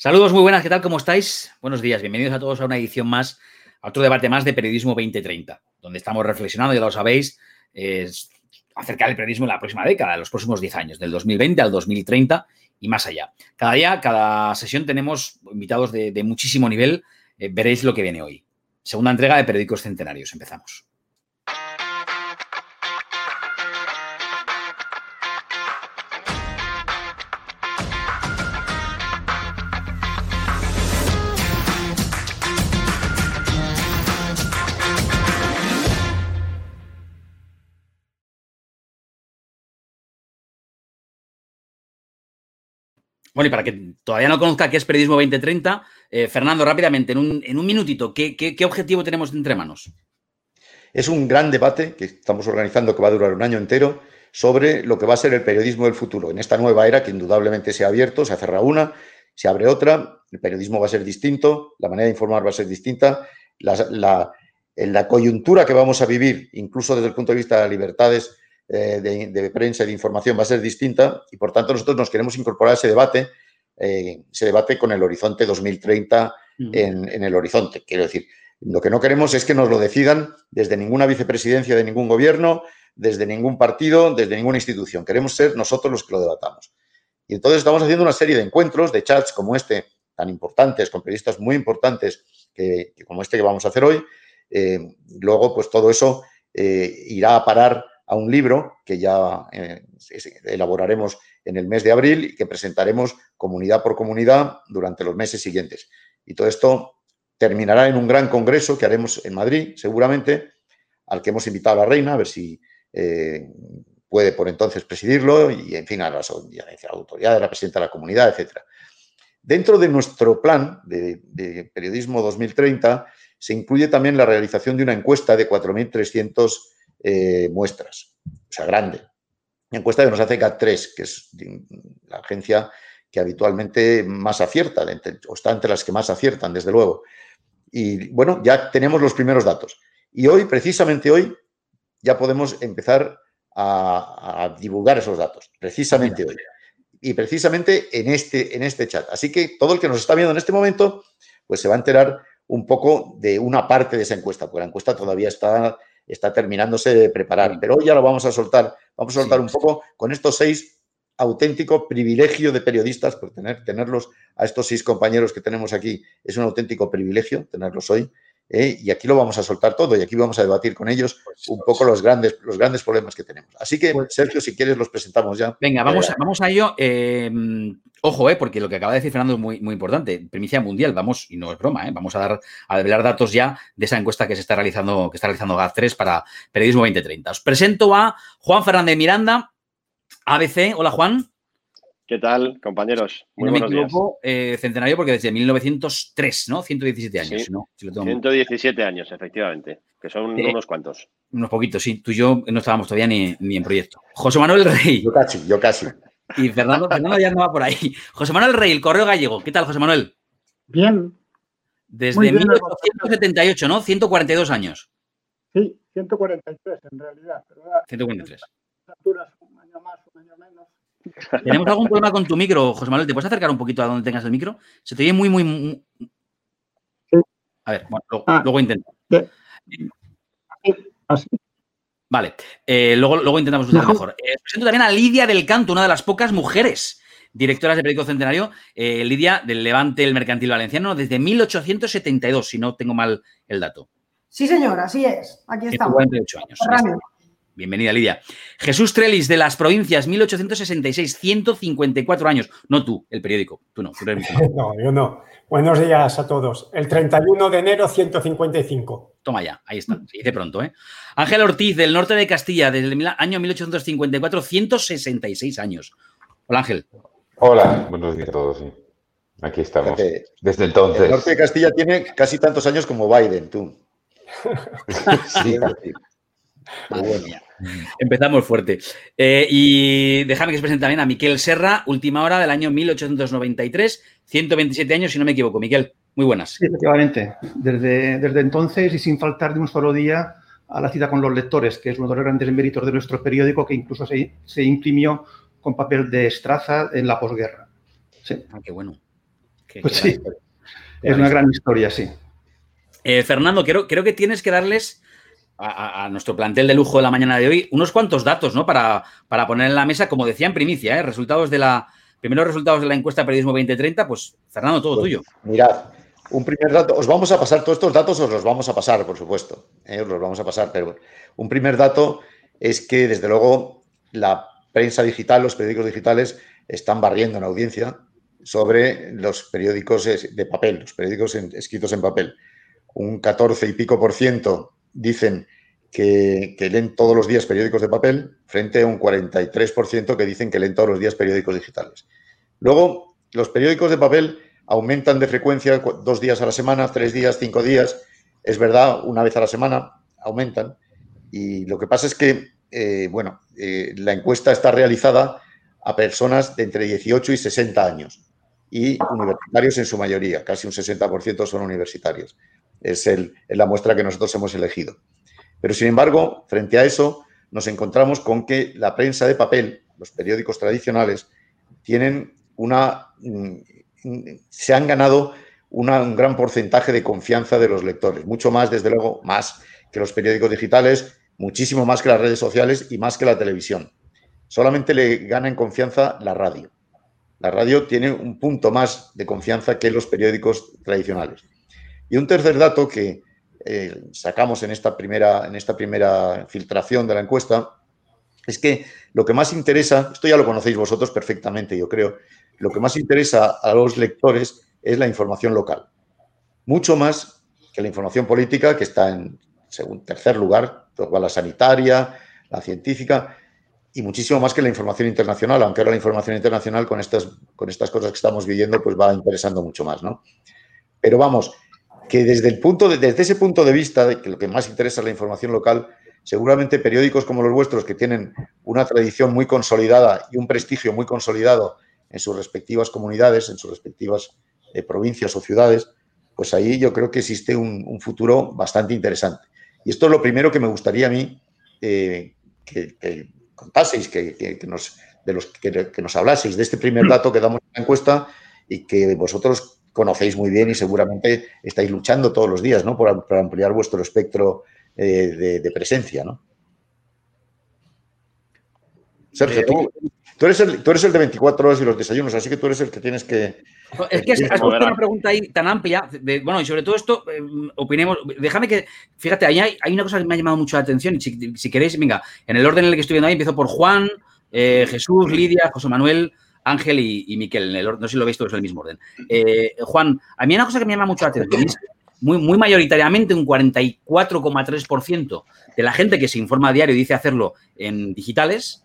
Saludos, muy buenas, ¿qué tal? ¿Cómo estáis? Buenos días, bienvenidos a todos a una edición más, a otro debate más de Periodismo 2030, donde estamos reflexionando, ya lo sabéis, acerca del periodismo en la próxima década, en los próximos 10 años, del 2020 al 2030 y más allá. Cada día, cada sesión tenemos invitados de, muchísimo nivel, eh, veréis lo que viene hoy. Segunda entrega de Periódicos Centenarios, empezamos. Bueno, y para que todavía no conozca qué es Periodismo 2030, eh, Fernando, rápidamente, en un, minutito, ¿qué, objetivo tenemos entre manos? Es un gran debate que estamos organizando que va a durar un año entero sobre lo que va a ser el periodismo del futuro. En esta nueva era que indudablemente se ha abierto, se ha cerrado una, se abre otra, el periodismo va a ser distinto, la manera de informar va a ser distinta, la, la coyuntura que vamos a vivir, incluso desde el punto de vista de las libertades eh, de, prensa y de información va a ser distinta y por tanto nosotros nos queremos incorporar a ese debate, eh, ese debate con el horizonte 2030 en, el horizonte. Quiero decir, lo que no queremos es que nos lo decidan desde ninguna vicepresidencia de ningún gobierno, desde ningún partido, desde ninguna institución. Queremos ser nosotros los que lo debatamos. Y entonces estamos haciendo una serie de encuentros, de chats como este, tan importantes, con periodistas muy importantes, que, como este que vamos a hacer hoy. Eh, luego, pues todo eso irá a parar a un libro que ya eh, elaboraremos en el mes de abril y que presentaremos comunidad por comunidad durante los meses siguientes. Y todo esto terminará en un gran congreso que haremos en Madrid, seguramente, al que hemos invitado a la reina, a ver si eh, puede por entonces presidirlo y, en fin, a la, autoridad de la presidenta de la comunidad, etc. Dentro de nuestro plan de, de periodismo 2030 se incluye también la realización de una encuesta de 4.300 eh, muestras, o sea, grande. La encuesta que nos hace GAT3, que es la agencia que habitualmente más acierta, o está entre las que más aciertan, desde luego. Y bueno, ya tenemos los primeros datos. Y hoy, precisamente hoy, ya podemos empezar a, divulgar esos datos, precisamente hoy. Y precisamente en este, en este chat. Así que todo el que nos está viendo en este momento, pues se va a enterar un poco de una parte de esa encuesta, porque la encuesta todavía está está terminándose de preparar. Pero hoy ya lo vamos a soltar, vamos a soltar un poco con estos seis auténticos privilegios de periodistas, por tener, tenerlos a estos seis compañeros que tenemos aquí, es un auténtico privilegio tenerlos hoy. ¿Eh? y aquí lo vamos a soltar todo y aquí vamos a debatir con ellos un poco los grandes, los grandes problemas que tenemos. Así que, pues Sergio, si quieres, los presentamos ya. Venga, vamos, vamos a ello. Eh, ojo, eh, porque lo que acaba de decir Fernando es muy, muy importante. Primicia mundial, vamos, y no es broma, eh, vamos a dar a develar datos ya de esa encuesta que se está realizando, que está realizando GAT3 para Periodismo 2030. Os presento a Juan Fernández Miranda, ABC. Hola, Juan. ¿Qué tal, compañeros? Muy buenos días. Eh, centenario porque desde 1903, ¿no? 117 años, ¿no? 117 años, efectivamente, que son unos cuantos. Unos poquitos, sí. Tú y yo no estábamos todavía ni, en proyecto. José Manuel Rey. Yo casi, yo casi. Y Fernando, Fernando ya andaba por ahí. José Manuel Rey, el Correo Gallego. ¿Qué tal, José Manuel? Bien. Desde 1978, ¿no? 142 años. Sí, 143 en realidad. 143. Un año más, un año menos. Tenemos algún problema con tu micro, José Manuel. ¿Te puedes acercar un poquito a donde tengas el micro? Se te oye muy, muy. A ver, bueno, luego, ah. intento. Vale, eh, luego, luego intentamos usar mejor. Eh, presento también a Lidia del Canto, una de las pocas mujeres directoras de Periódico Centenario. Eh, Lidia del Levante el Mercantil Valenciano desde 1872, si no tengo mal el dato. Sí, señor, así es. Aquí estamos. 48 años. Bienvenida, Lidia. Jesús Trelis, de las provincias, 1866, 154 años. No tú, el periódico. Tú no. no, yo no. Buenos días a todos. El 31 de enero, 155. Toma ya, ahí está. Se dice pronto, ¿eh? Ángel Ortiz, del norte de Castilla, desde el año 1854, 166 años. Hola, Ángel. Hola, buenos días a todos. Aquí estamos. Desde entonces. El norte de Castilla tiene casi tantos años como Biden, tú. sí. Empezamos fuerte. Eh, y déjame que se presente también a Miquel Serra, última hora del año 1893, 127 años, si no me equivoco. Miquel, muy buenas. Sí, efectivamente. Desde, desde entonces y sin faltar de un solo día a la cita con los lectores, que es uno de los grandes méritos de nuestro periódico, que incluso se, se imprimió con papel de estraza en la posguerra. Sí. Ah, qué bueno. Pues sí, es una gran historia, sí. Eh, Fernando, creo, creo que tienes que darles a, nuestro plantel de lujo de la mañana de hoy unos cuantos datos, ¿no? Para, para poner en la mesa, como decía en primicia, ¿eh? resultados de la, primeros resultados de la encuesta Periodismo 2030, pues Fernando, todo pues, tuyo. Mirad, un primer dato, os vamos a pasar todos estos datos, os los vamos a pasar, por supuesto, ¿eh? os los vamos a pasar, pero un primer dato es que, desde luego, la prensa digital, los periódicos digitales, están barriendo en audiencia sobre los periódicos de papel, los periódicos escritos en papel. Un 14 y pico por ciento dicen que, leen todos los días periódicos de papel, frente a un 43% que dicen que leen todos los días periódicos digitales. Luego, los periódicos de papel aumentan de frecuencia dos días a la semana, tres días, cinco días. Es verdad, una vez a la semana aumentan. Y lo que pasa es que, eh, bueno, eh, la encuesta está realizada a personas de entre 18 y 60 años y universitarios en su mayoría, casi un 60% son universitarios es, el, la muestra que nosotros hemos elegido. Pero, sin embargo, frente a eso, nos encontramos con que la prensa de papel, los periódicos tradicionales, tienen una. Mm, se han ganado un gran porcentaje de confianza de los lectores, mucho más, desde luego, más que los periódicos digitales, muchísimo más que las redes sociales y más que la televisión. Solamente le gana en confianza la radio. La radio tiene un punto más de confianza que los periódicos tradicionales. Y un tercer dato que eh, sacamos en esta, primera, en esta primera filtración de la encuesta es que lo que más interesa, esto ya lo conocéis vosotros perfectamente, yo creo, lo que más interesa a los lectores es la información local. Mucho más que la información política, que está en segundo, tercer lugar, la sanitaria, la científica, y muchísimo más que la información internacional, aunque ahora la información internacional con estas, con estas cosas que estamos viviendo pues va interesando mucho más, ¿no? Pero vamos, que desde, el punto desde ese punto de vista, de que lo que más interesa es la información local, seguramente periódicos como los vuestros, que tienen una tradición muy consolidada y un prestigio muy consolidado en sus respectivas comunidades, en sus respectivas eh, provincias o ciudades, pues ahí yo creo que existe un, futuro bastante interesante. Y esto es lo primero que me gustaría a mí eh, que, contaseis, que, nos, de los que, nos hablaseis de este primer dato que damos en la encuesta y que vosotros conocéis muy bien y seguramente estáis luchando todos los días ¿no? por, ampliar vuestro espectro eh, de, presencia. ¿no? Sergio, tú, eres el, tú eres el de 24 horas y los desayunos, así que tú eres el que tienes que... Es que es, una pregunta ahí tan amplia. bueno, y sobre todo esto, eh, opinemos. Déjame que. Fíjate, ahí hay, una cosa que me ha llamado mucho la atención. Y si, queréis, venga, en el orden en el que estoy viendo ahí, empiezo por Juan, eh, Jesús, Lidia, José Manuel, Ángel y, Miquel, en el, no sé si lo veis todos en el mismo orden. Eh, Juan, a mí una cosa que me llama mucho la atención es muy, muy mayoritariamente un 44,3% de la gente que se informa a diario dice hacerlo en digitales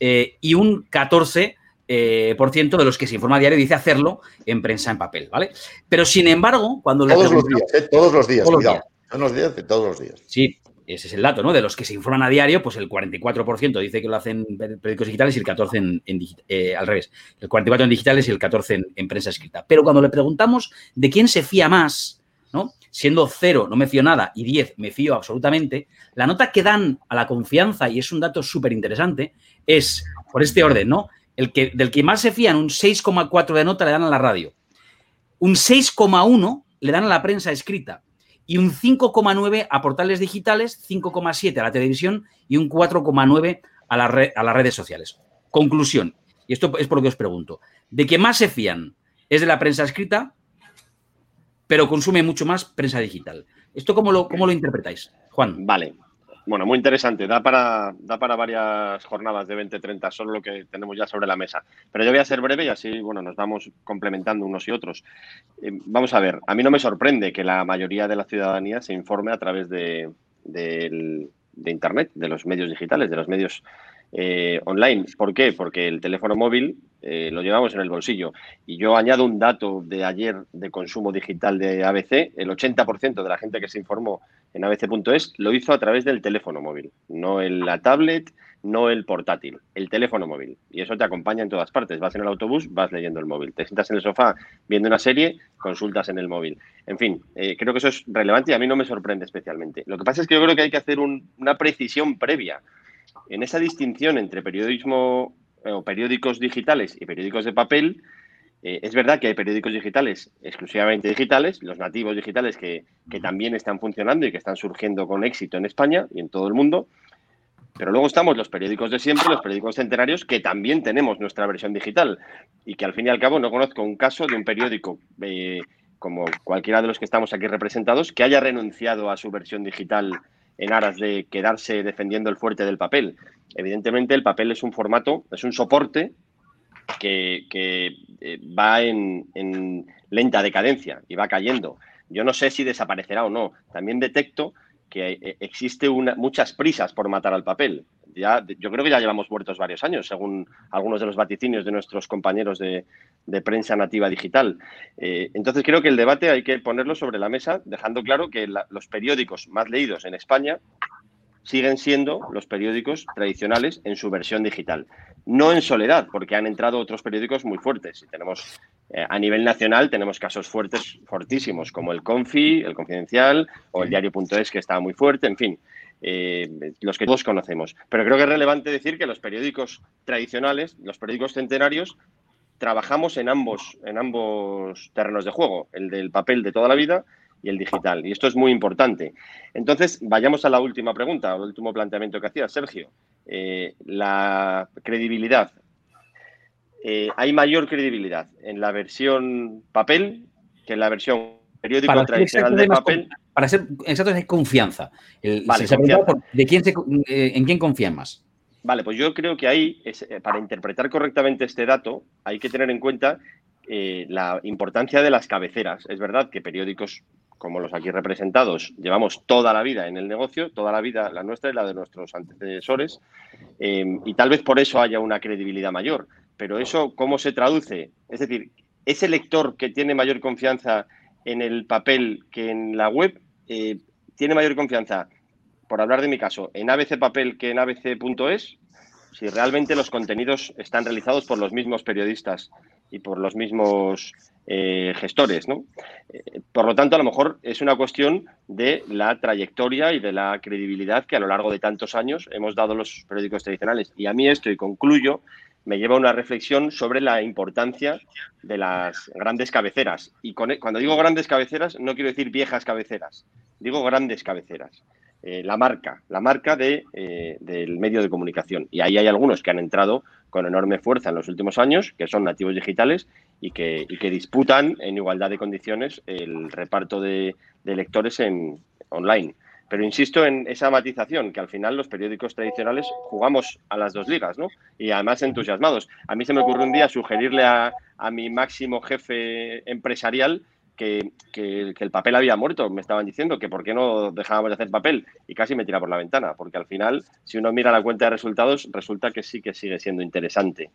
eh, y un 14% eh, de los que se informa a diario dice hacerlo en prensa en papel, ¿vale? Pero sin embargo, cuando... Todos los días, todos los días, todos cuidado. Los días de todos los días. Sí, ese es el dato, ¿no? De los que se informan a diario, pues el 44% dice que lo hacen en periódicos digitales y el 14% en, eh, al revés. El 44% en digitales y el 14% en, prensa escrita. Pero cuando le preguntamos de quién se fía más, ¿no? Siendo 0 no me fío nada y 10 me fío absolutamente, la nota que dan a la confianza, y es un dato súper interesante, es, por este orden, ¿no? El que, del que más se fían, un 6,4 de nota le dan a la radio. Un 6,1 le dan a la prensa escrita y un 5,9 a portales digitales, 5,7 a la televisión y un 4,9 a, la a las redes sociales. Conclusión, y esto es por lo que os pregunto, de que más se fían es de la prensa escrita, pero consume mucho más prensa digital. ¿Esto cómo lo, cómo lo interpretáis, Juan? Vale, bueno, muy interesante. Da para, da para varias jornadas de 20-30, solo lo que tenemos ya sobre la mesa. Pero yo voy a ser breve y así, bueno, nos vamos complementando unos y otros. Eh, vamos a ver, a mí no me sorprende que la mayoría de la ciudadanía se informe a través de, de Internet, de los medios digitales, de los medios eh, online. ¿Por qué? Porque el teléfono móvil eh, lo llevamos en el bolsillo. Y yo añado un dato de ayer de consumo digital de ABC, el 80% de la gente que se informó en abc.es lo hizo a través del teléfono móvil, no la tablet, no el portátil, el teléfono móvil. Y eso te acompaña en todas partes. Vas en el autobús, vas leyendo el móvil. Te sientas en el sofá viendo una serie, consultas en el móvil. En fin, eh, creo que eso es relevante y a mí no me sorprende especialmente. Lo que pasa es que yo creo que hay que hacer una precisión previa en esa distinción entre periodismo eh, o periódicos digitales y periódicos de papel, Eh, es verdad que hay periódicos digitales exclusivamente digitales, los nativos digitales que, que, también están funcionando y que están surgiendo con éxito en España y en todo el mundo. Pero luego estamos los periódicos de siempre, los periódicos centenarios, que también tenemos nuestra versión digital y que al fin y al cabo no conozco un caso de un periódico eh, como cualquiera de los que estamos aquí representados que haya renunciado a su versión digital en aras de quedarse defendiendo el fuerte del papel. Evidentemente el papel es un formato, es un soporte que, eh, va en, en lenta decadencia y va cayendo. Yo no sé si desaparecerá o no. También detecto que eh, existe muchas prisas por matar al papel. Ya, yo creo que ya llevamos muertos varios años, según algunos de los vaticinios de nuestros compañeros de, prensa nativa digital. Eh, entonces creo que el debate hay que ponerlo sobre la mesa, dejando claro que los periódicos más leídos en España siguen siendo los periódicos tradicionales en su versión digital. No en soledad, porque han entrado otros periódicos muy fuertes. Y tenemos, eh, a nivel nacional, tenemos casos fuertes, fortísimos, como el Confi, el Confidencial o el Diario.es, que está muy fuerte, en fin, eh, los que todos conocemos. Pero creo que es relevante decir que los periódicos tradicionales, los periódicos centenarios, trabajamos en ambos, en ambos terrenos de juego, el del papel de toda la vida y el digital. Y esto es muy importante. Entonces, vayamos a la última pregunta, al último planteamiento que hacía Sergio. Eh, la credibilidad. Eh, ¿Hay mayor credibilidad en la versión papel que en la versión periódico tradicional de papel? Para ser exacto, hay confianza. ¿De quién eh, ¿En quién confían más? Vale, pues yo creo que ahí, para interpretar correctamente este dato, hay que tener en cuenta la importancia de las cabeceras. Es verdad que periódicos como los aquí representados, llevamos toda la vida en el negocio, toda la vida la nuestra y la de nuestros antecesores, em, y tal vez por eso haya una credibilidad mayor. Pero eso, ¿cómo se traduce? Es decir, ese lector que tiene mayor confianza en el papel que en la web, eh, tiene mayor confianza, por hablar de mi caso, en ABC Papel que en ABC.es, si realmente los contenidos están realizados por los mismos periodistas y por los mismos eh, gestores. ¿no? Eh, por lo tanto, a lo mejor es una cuestión de la trayectoria y de la credibilidad que a lo largo de tantos años hemos dado los periódicos tradicionales. Y a mí esto, y concluyo, me lleva a una reflexión sobre la importancia de las grandes cabeceras. Y e, cuando digo grandes cabeceras, no quiero decir viejas cabeceras, digo grandes cabeceras. Eh, la marca, la marca de, del medio de comunicación. Y ahí hay algunos que han entrado con enorme fuerza en los últimos años, que son nativos digitales y que, que disputan en igualdad de condiciones el reparto de, lectores en online. Pero insisto en esa matización, que al final los periódicos tradicionales jugamos a las dos ligas, ¿no? Y además entusiasmados. A mí se me ocurrió un día sugerirle a, a mi máximo jefe empresarial que, el papel había muerto. Me estaban diciendo que por qué no dejábamos de hacer papel y casi me tira por la ventana, porque al final, si uno mira la cuenta de resultados, resulta que sí que sigue siendo interesante.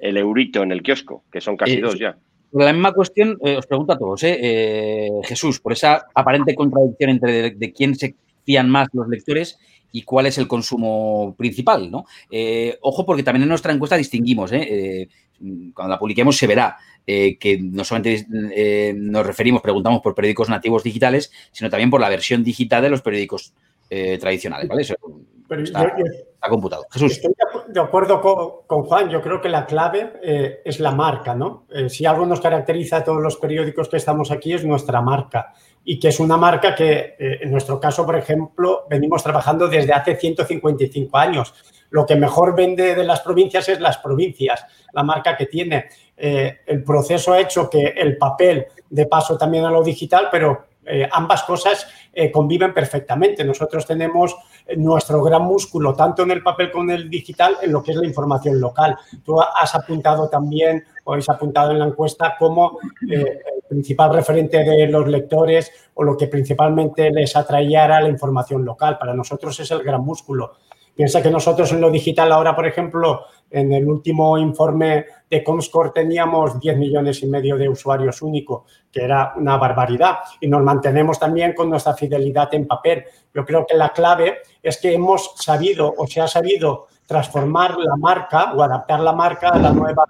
El eurito en el kiosco, que son casi eh, dos ya. La misma cuestión eh, os pregunto a todos, eh, Jesús, por esa aparente contradicción entre de, quién se fían más los lectores y cuál es el consumo principal, ¿no? ojo, porque también en nuestra encuesta distinguimos, cuando la publiquemos se verá eh, que no solamente eh, nos referimos, preguntamos por periódicos nativos digitales, sino también por la versión digital de los periódicos eh, tradicionales, ¿vale? Eso está, computado. Jesús. Estoy de acuerdo con, Juan, yo creo que la clave es la marca, ¿no? si algo nos caracteriza a todos los periódicos que estamos aquí es nuestra marca y que es una marca que en nuestro caso, por ejemplo, venimos trabajando desde hace 155 años lo que mejor vende de las provincias es las provincias, la marca que tiene. Eh, el proceso ha hecho que el papel de paso también a lo digital, pero eh, ambas cosas eh, conviven perfectamente. Nosotros tenemos nuestro gran músculo, tanto en el papel como en el digital, en lo que es la información local. Tú has apuntado también, o habéis apuntado en la encuesta, como el principal referente de los lectores o lo que principalmente les atraía era la información local. Para nosotros es el gran músculo. Piensa que nosotros en lo digital ahora, por ejemplo, en el último informe de Comscore teníamos 10 millones y medio de usuarios únicos, que era una barbaridad. Y nos mantenemos también con nuestra fidelidad en papel. Yo creo que la clave es que hemos sabido o se ha sabido transformar la marca o adaptar la marca a la nueva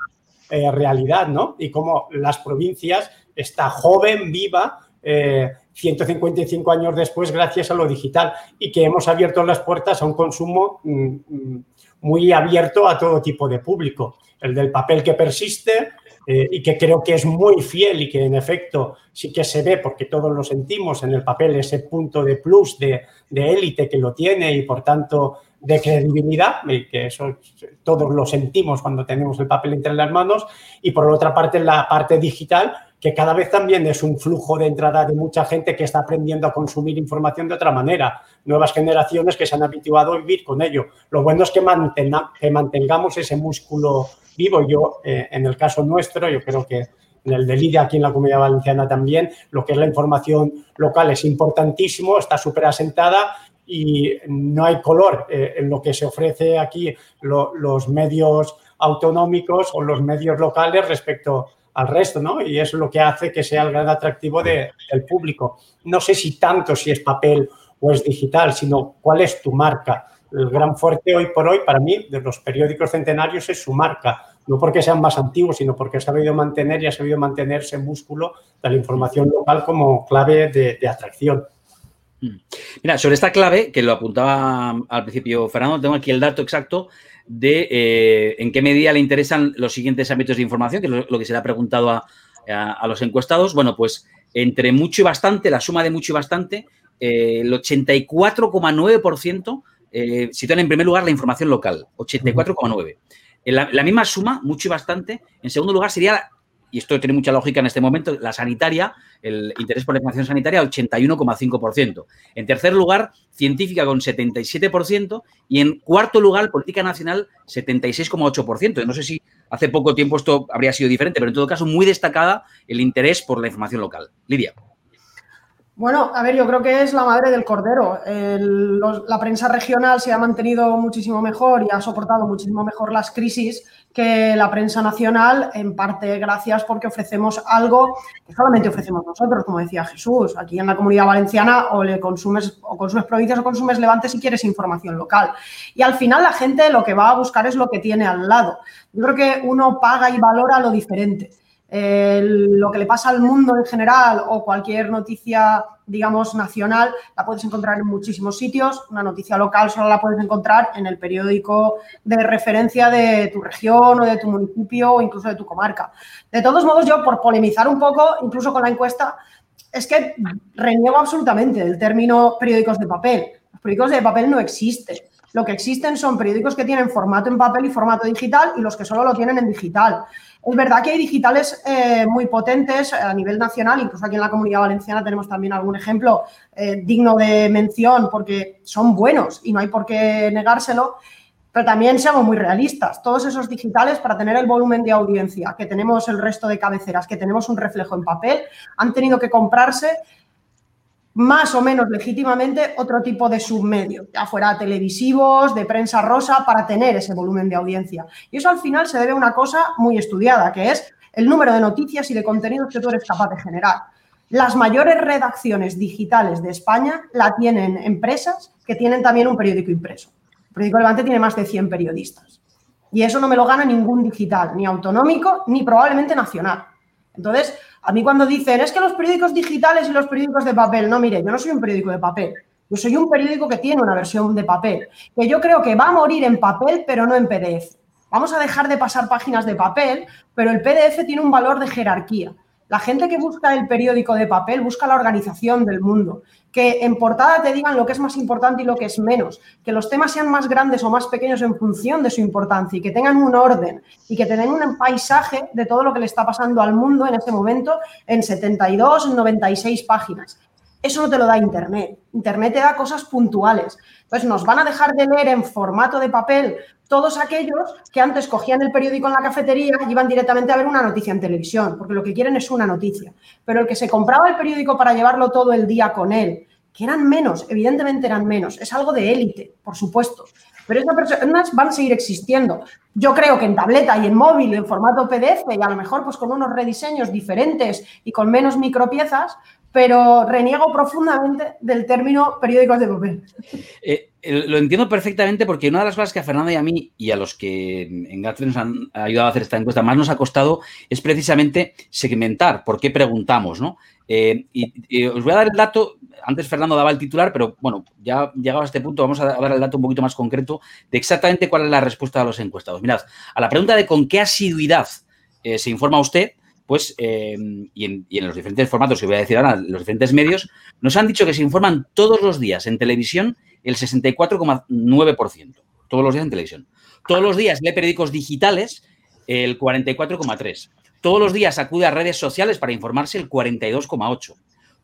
eh, realidad, ¿no? Y como las provincias, está joven, viva, 155 eh, años después gracias a lo digital y que hemos abierto las puertas a un consumo mm, mm, muy abierto a todo tipo de público. El del papel que persiste, eh, y que creo que es muy fiel y que en efecto sí que se ve, porque todos lo sentimos en el papel, ese punto de plus de élite que lo tiene y por tanto de credibilidad, y que eso todos lo sentimos cuando tenemos el papel entre las manos, y por otra parte la parte digital, que cada vez también es un flujo de entrada de mucha gente que está aprendiendo a consumir información de otra manera, nuevas generaciones que se han habituado a vivir con ello. Lo bueno es que, mantengamos ese músculo vivo. Yo, eh, en el caso nuestro, yo creo que en el de Lidia, aquí en la Comunidad Valenciana también, lo que es la información local es importantísimo, está súper asentada y no hay color eh, en lo que se ofrece aquí los medios autonómicos o los medios locales respecto al resto, ¿no? Y eso es lo que hace que sea el gran atractivo del público. No sé si tanto si es papel o es digital, sino cuál es tu marca. El gran fuerte hoy por hoy para mí de los periódicos centenarios es su marca, no porque sean más antiguos, sino porque ha sabido mantener y ha sabido mantener ese músculo de la información local como clave de, atracción. Mm. Mira, sobre esta clave, que lo apuntaba al principio Fernando, tengo aquí el dato exacto de eh, en qué medida le interesan los siguientes ámbitos de información, que es lo, que se le ha preguntado a, los encuestados. Bueno, pues entre mucho y bastante, la suma de mucho y bastante, eh, el 84,9% eh, sitúan en primer lugar la información local, 84,9%. La, la misma suma, mucho y bastante, en segundo lugar sería y esto tiene mucha lógica en este momento, la sanitaria, el interés por la información sanitaria, 81,5%. En tercer lugar, científica con 77% y en cuarto lugar, política nacional, 76,8%. No sé si hace poco tiempo esto habría sido diferente, pero en todo caso, muy destacada el interés por la información local. Lidia. Bueno, a ver, yo creo que es la madre del cordero. la prensa regional se ha mantenido muchísimo mejor y ha soportado muchísimo mejor las crisis que la prensa nacional, en parte gracias porque ofrecemos algo que solamente ofrecemos nosotros, como decía Jesús. Aquí en la comunidad valenciana o le consumes o consumes provincias o consumes Levante si quieres información local. Y al final la gente lo que va a buscar es lo que tiene al lado. Yo creo que uno paga y valora lo diferente lo que le pasa al mundo en general o cualquier noticia, digamos, nacional, la puedes encontrar en muchísimos sitios. Una noticia local solo la puedes encontrar en el periódico de referencia de tu región o de tu municipio o incluso de tu comarca. De todos modos, yo por polemizar un poco, incluso con la encuesta, es que reniego absolutamente el término periódicos de papel. Los periódicos de papel no existen. Lo que existen son periódicos que tienen formato en papel y formato digital y los que solo lo tienen en digital. Es verdad que hay digitales eh, muy potentes a nivel nacional, incluso aquí en la Comunidad Valenciana tenemos también algún ejemplo eh, digno de mención porque son buenos y no hay por qué negárselo, pero también seamos muy realistas. Todos esos digitales, para tener el volumen de audiencia que tenemos el resto de cabeceras, que tenemos un reflejo en papel, han tenido que comprarse más o menos legítimamente otro tipo de submedio, ya fuera televisivos, de prensa rosa, para tener ese volumen de audiencia. Y eso al final se debe a una cosa muy estudiada, que es el número de noticias y de contenidos que tú eres capaz de generar. Las mayores redacciones digitales de España la tienen empresas que tienen también un periódico impreso. El periódico Levante tiene más de 100 periodistas. Y eso no me lo gana ningún digital, ni autonómico, ni probablemente nacional. Entonces, a mí cuando dicen, es que los periódicos digitales y los periódicos de papel, no, mire, yo no soy un periódico de papel. Yo soy un periódico que tiene una versión de papel, que yo creo que va a morir en papel, pero no en PDF. Vamos a dejar de pasar páginas de papel, pero el PDF tiene un valor de jerarquía. La gente que busca el periódico de papel busca la organización del mundo, que en portada te digan lo que es más importante y lo que es menos, que los temas sean más grandes o más pequeños en función de su importancia y que tengan un orden y que tengan un paisaje de todo lo que le está pasando al mundo en este momento en 72, 96 páginas. Eso no te lo da Internet. Internet te da cosas puntuales. Entonces, nos van a dejar de leer en formato de papel todos aquellos que antes cogían el periódico en la cafetería y iban directamente a ver una noticia en televisión, porque lo que quieren es una noticia. Pero el que se compraba el periódico para llevarlo todo el día con él, que eran menos, evidentemente eran menos, es algo de élite, por supuesto. Pero esas personas van a seguir existiendo. Yo creo que en tableta y en móvil, en formato PDF, y a lo mejor pues con unos rediseños diferentes y con menos micropiezas, pero reniego profundamente del término periódicos de papel. Eh, lo entiendo perfectamente porque una de las cosas que a Fernanda y a mí y a los que en Gatfree nos han ayudado a hacer esta encuesta más nos ha costado es precisamente segmentar por qué preguntamos, ¿no? Eh, y, os voy a dar el dato, antes Fernando daba el titular, pero bueno, ya llegado a este punto vamos a dar el dato un poquito más concreto de exactamente cuál es la respuesta de los encuestados. Mirad, a la pregunta de con qué asiduidad eh, se informa usted, pues, eh, y, en, los diferentes formatos que voy a decir ahora, los diferentes medios, nos han dicho que se informan todos los días en televisión el 64,9%. Todos los días en televisión. Todos los días lee periódicos digitales el 44,3%. Todos los días acude a redes sociales para informarse el 42,8%.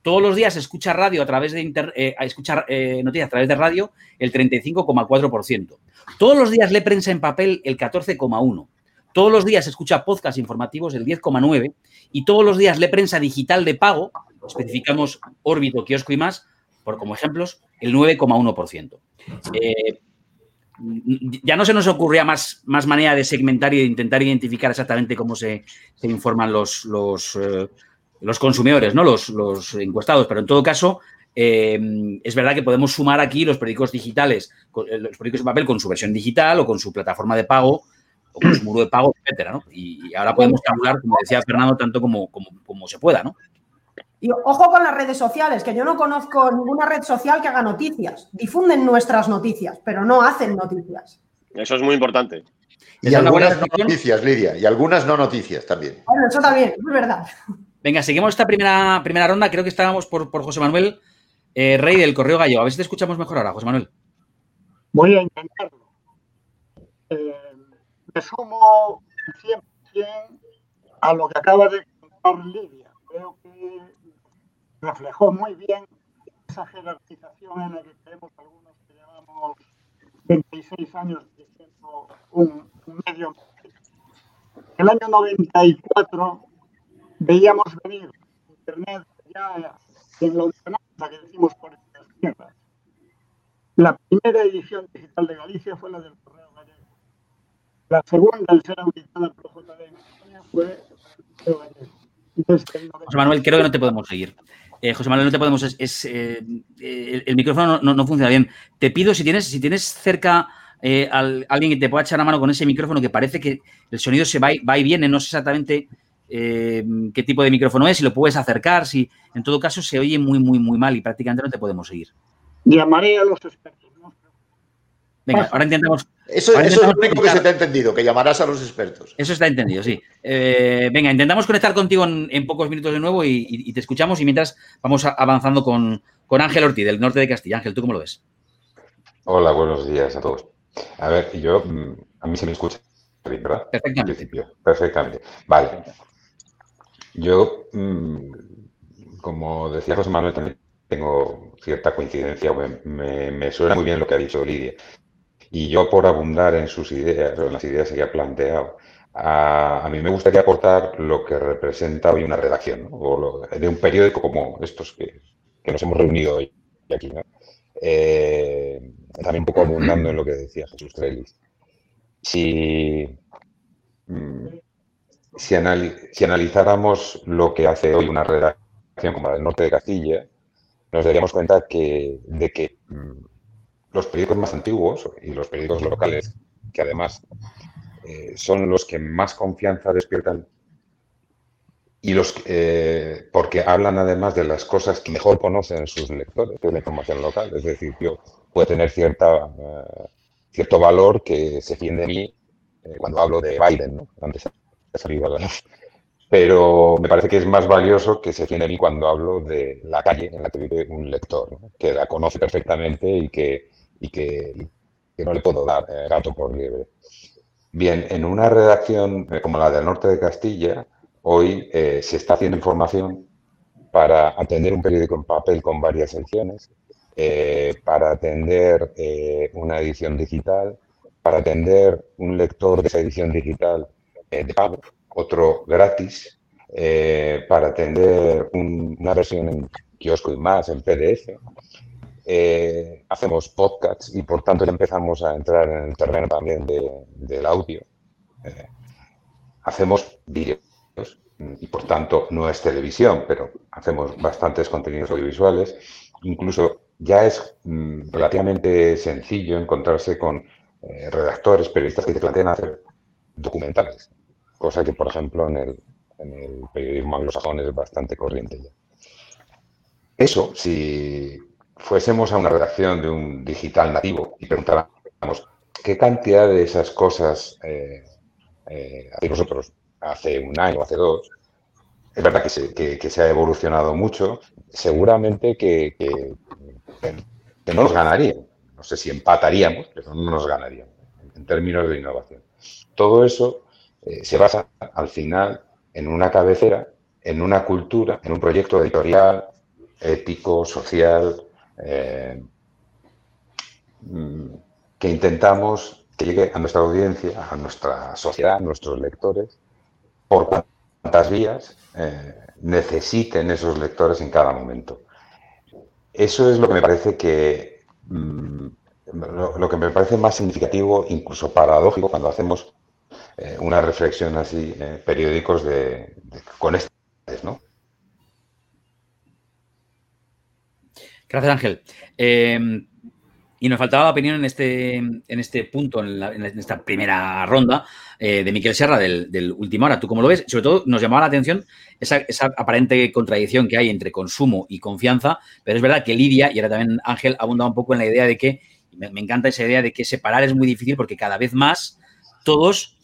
Todos los días escucha radio a través de eh, escuchar noticias a través de radio el 35,4%. Todos los días lee prensa en papel el 14,1%. Todos los días escucha podcast informativos el 10,9% y todos los días lee prensa digital de pago, especificamos órbito, kiosco y más, por como ejemplos, el 9,1%. Eh, ya no se nos ocurría más, más manera de segmentar y de intentar identificar exactamente cómo se, informan los, los, eh, los, consumidores, ¿no? Los, los, encuestados, pero en todo caso, eh, es verdad que podemos sumar aquí los periódicos digitales, los periódicos de papel con su versión digital o con su plataforma de pago o con su muro de pago, etcétera, ¿no? Y, ahora podemos calcular, como decía Fernando, tanto como, como, se pueda, ¿no? Y ojo con las redes sociales, que yo no conozco ninguna red social que haga noticias. Difunden nuestras noticias, pero no hacen noticias. Eso es muy importante. Y algunas no noticias, Lidia, y algunas no noticias también. Bueno, eso también, es verdad. Venga, seguimos esta primera, primera ronda. Creo que estábamos por, por José Manuel eh, Rey del Correo Gallo. A ver si te escuchamos mejor ahora, José Manuel. Voy a intentarlo. Me sumo 100% a lo que acaba de contar Lidia. Creo que reflejó muy bien esa jerarquización en la que tenemos algunos que llevamos 26 años diciendo un, medio. El año 94 veíamos venir Internet ya en la que decimos por izquierda. La primera edición digital de Galicia fue la del Correo. La segunda, al ser auditada por JD en España, fue. José Manuel, creo que no te podemos seguir. Eh, José Manuel, no te podemos. Es, eh, el, micrófono no, funciona bien. Te pido, si tienes, si tienes cerca eh, alguien que te pueda echar la mano con ese micrófono, que parece que el sonido se va, va y viene, no sé exactamente eh, qué tipo de micrófono es, si lo puedes acercar, si en todo caso se oye muy, muy, muy mal y prácticamente no te podemos seguir. Llamaré a los expertos. Venga, ahora intentamos. Eso, es lo único que se te ha entendido, que llamarás a los expertos. Eso está entendido, sí. Eh, venga, intentamos conectar contigo en, pocos minutos de nuevo y, te escuchamos y mientras vamos avanzando con, con Ángel Ortiz, del norte de Castilla. Ángel, ¿tú cómo lo ves? Hola, buenos días a todos. A ver, yo, mm, a mí se me escucha ¿verdad? Perfectamente. Perfectamente. Vale. Yo, mm, como decía José Manuel, también tengo cierta coincidencia, me, suena muy bien lo que ha dicho Lidia. Y yo, por abundar en sus ideas, en las ideas que ha planteado, a, mí me gustaría aportar lo que representa hoy una redacción, o de un periódico como estos que, nos hemos reunido hoy aquí. Eh, también un poco abundando en lo que decía Jesús Trellis. Si, mm, si, analizáramos lo que hace hoy una redacción como la del norte de Castilla, nos daríamos cuenta que, de que mm, los periódicos más antiguos y los periódicos locales, que además eh, son los que más confianza despiertan y los eh, porque hablan además de las cosas que mejor conocen sus lectores, es la información local. Es decir, yo puede tener cierta, eh, cierto valor que se fiende de mí cuando hablo de Biden, ¿no? Antes pero me parece que es más valioso que se tiene a mí cuando hablo de la calle en la que vive un lector, que la conoce perfectamente y que, y que, no le puedo dar eh, gato por liebre. Bien, en una redacción eh, como la del norte de Castilla, hoy eh, se está haciendo información para atender un periódico en papel con varias secciones, para atender una edición digital, para atender un lector de esa edición digital de pago, otro gratis, eh, para atender una versión en kiosco y más, en PDF. Eh, hacemos podcasts y por tanto ya empezamos a entrar en el terreno también del audio. Eh, hacemos vídeos y por tanto no es televisión, pero hacemos bastantes contenidos audiovisuales. Incluso ya es mm, relativamente sencillo encontrarse con redactores, periodistas que te plantean hacer documentales cosa que, por ejemplo, en el, periodismo anglosajón es bastante corriente ya. Eso, si fuésemos a una redacción de un digital nativo y preguntáramos qué cantidad de esas cosas eh, eh, hacéis vosotros hace un año, hace dos, es verdad que se, ha evolucionado mucho, seguramente que, no nos ganarían. No sé si empataríamos, pero no nos ganarían en términos de innovación. Todo eso eh, se basa al final en una cabecera, en una cultura, en un proyecto editorial, ético, social, eh, mm, que intentamos que llegue a nuestra audiencia, a nuestra sociedad, a nuestros lectores, por cuantas vías eh, necesiten esos lectores en cada momento. Eso es lo que me parece que mm, lo, que me parece más significativo, incluso paradójico, cuando hacemos eh, una reflexión así, periódicos de, con estas, ¿no? Gracias, Ángel. Em, y nos faltaba la opinión en este, en este punto, en, esta primera ronda, eh, de Miquel Serra del, del Última Hora. ¿Tú cómo lo ves? Sobre todo nos llamaba la atención esa, aparente contradicción que hay entre consumo y confianza, pero es verdad que Lidia, y ahora también Ángel, abundaba un poco en la idea de que, me, me encanta esa idea de que separar es muy difícil porque cada vez más todos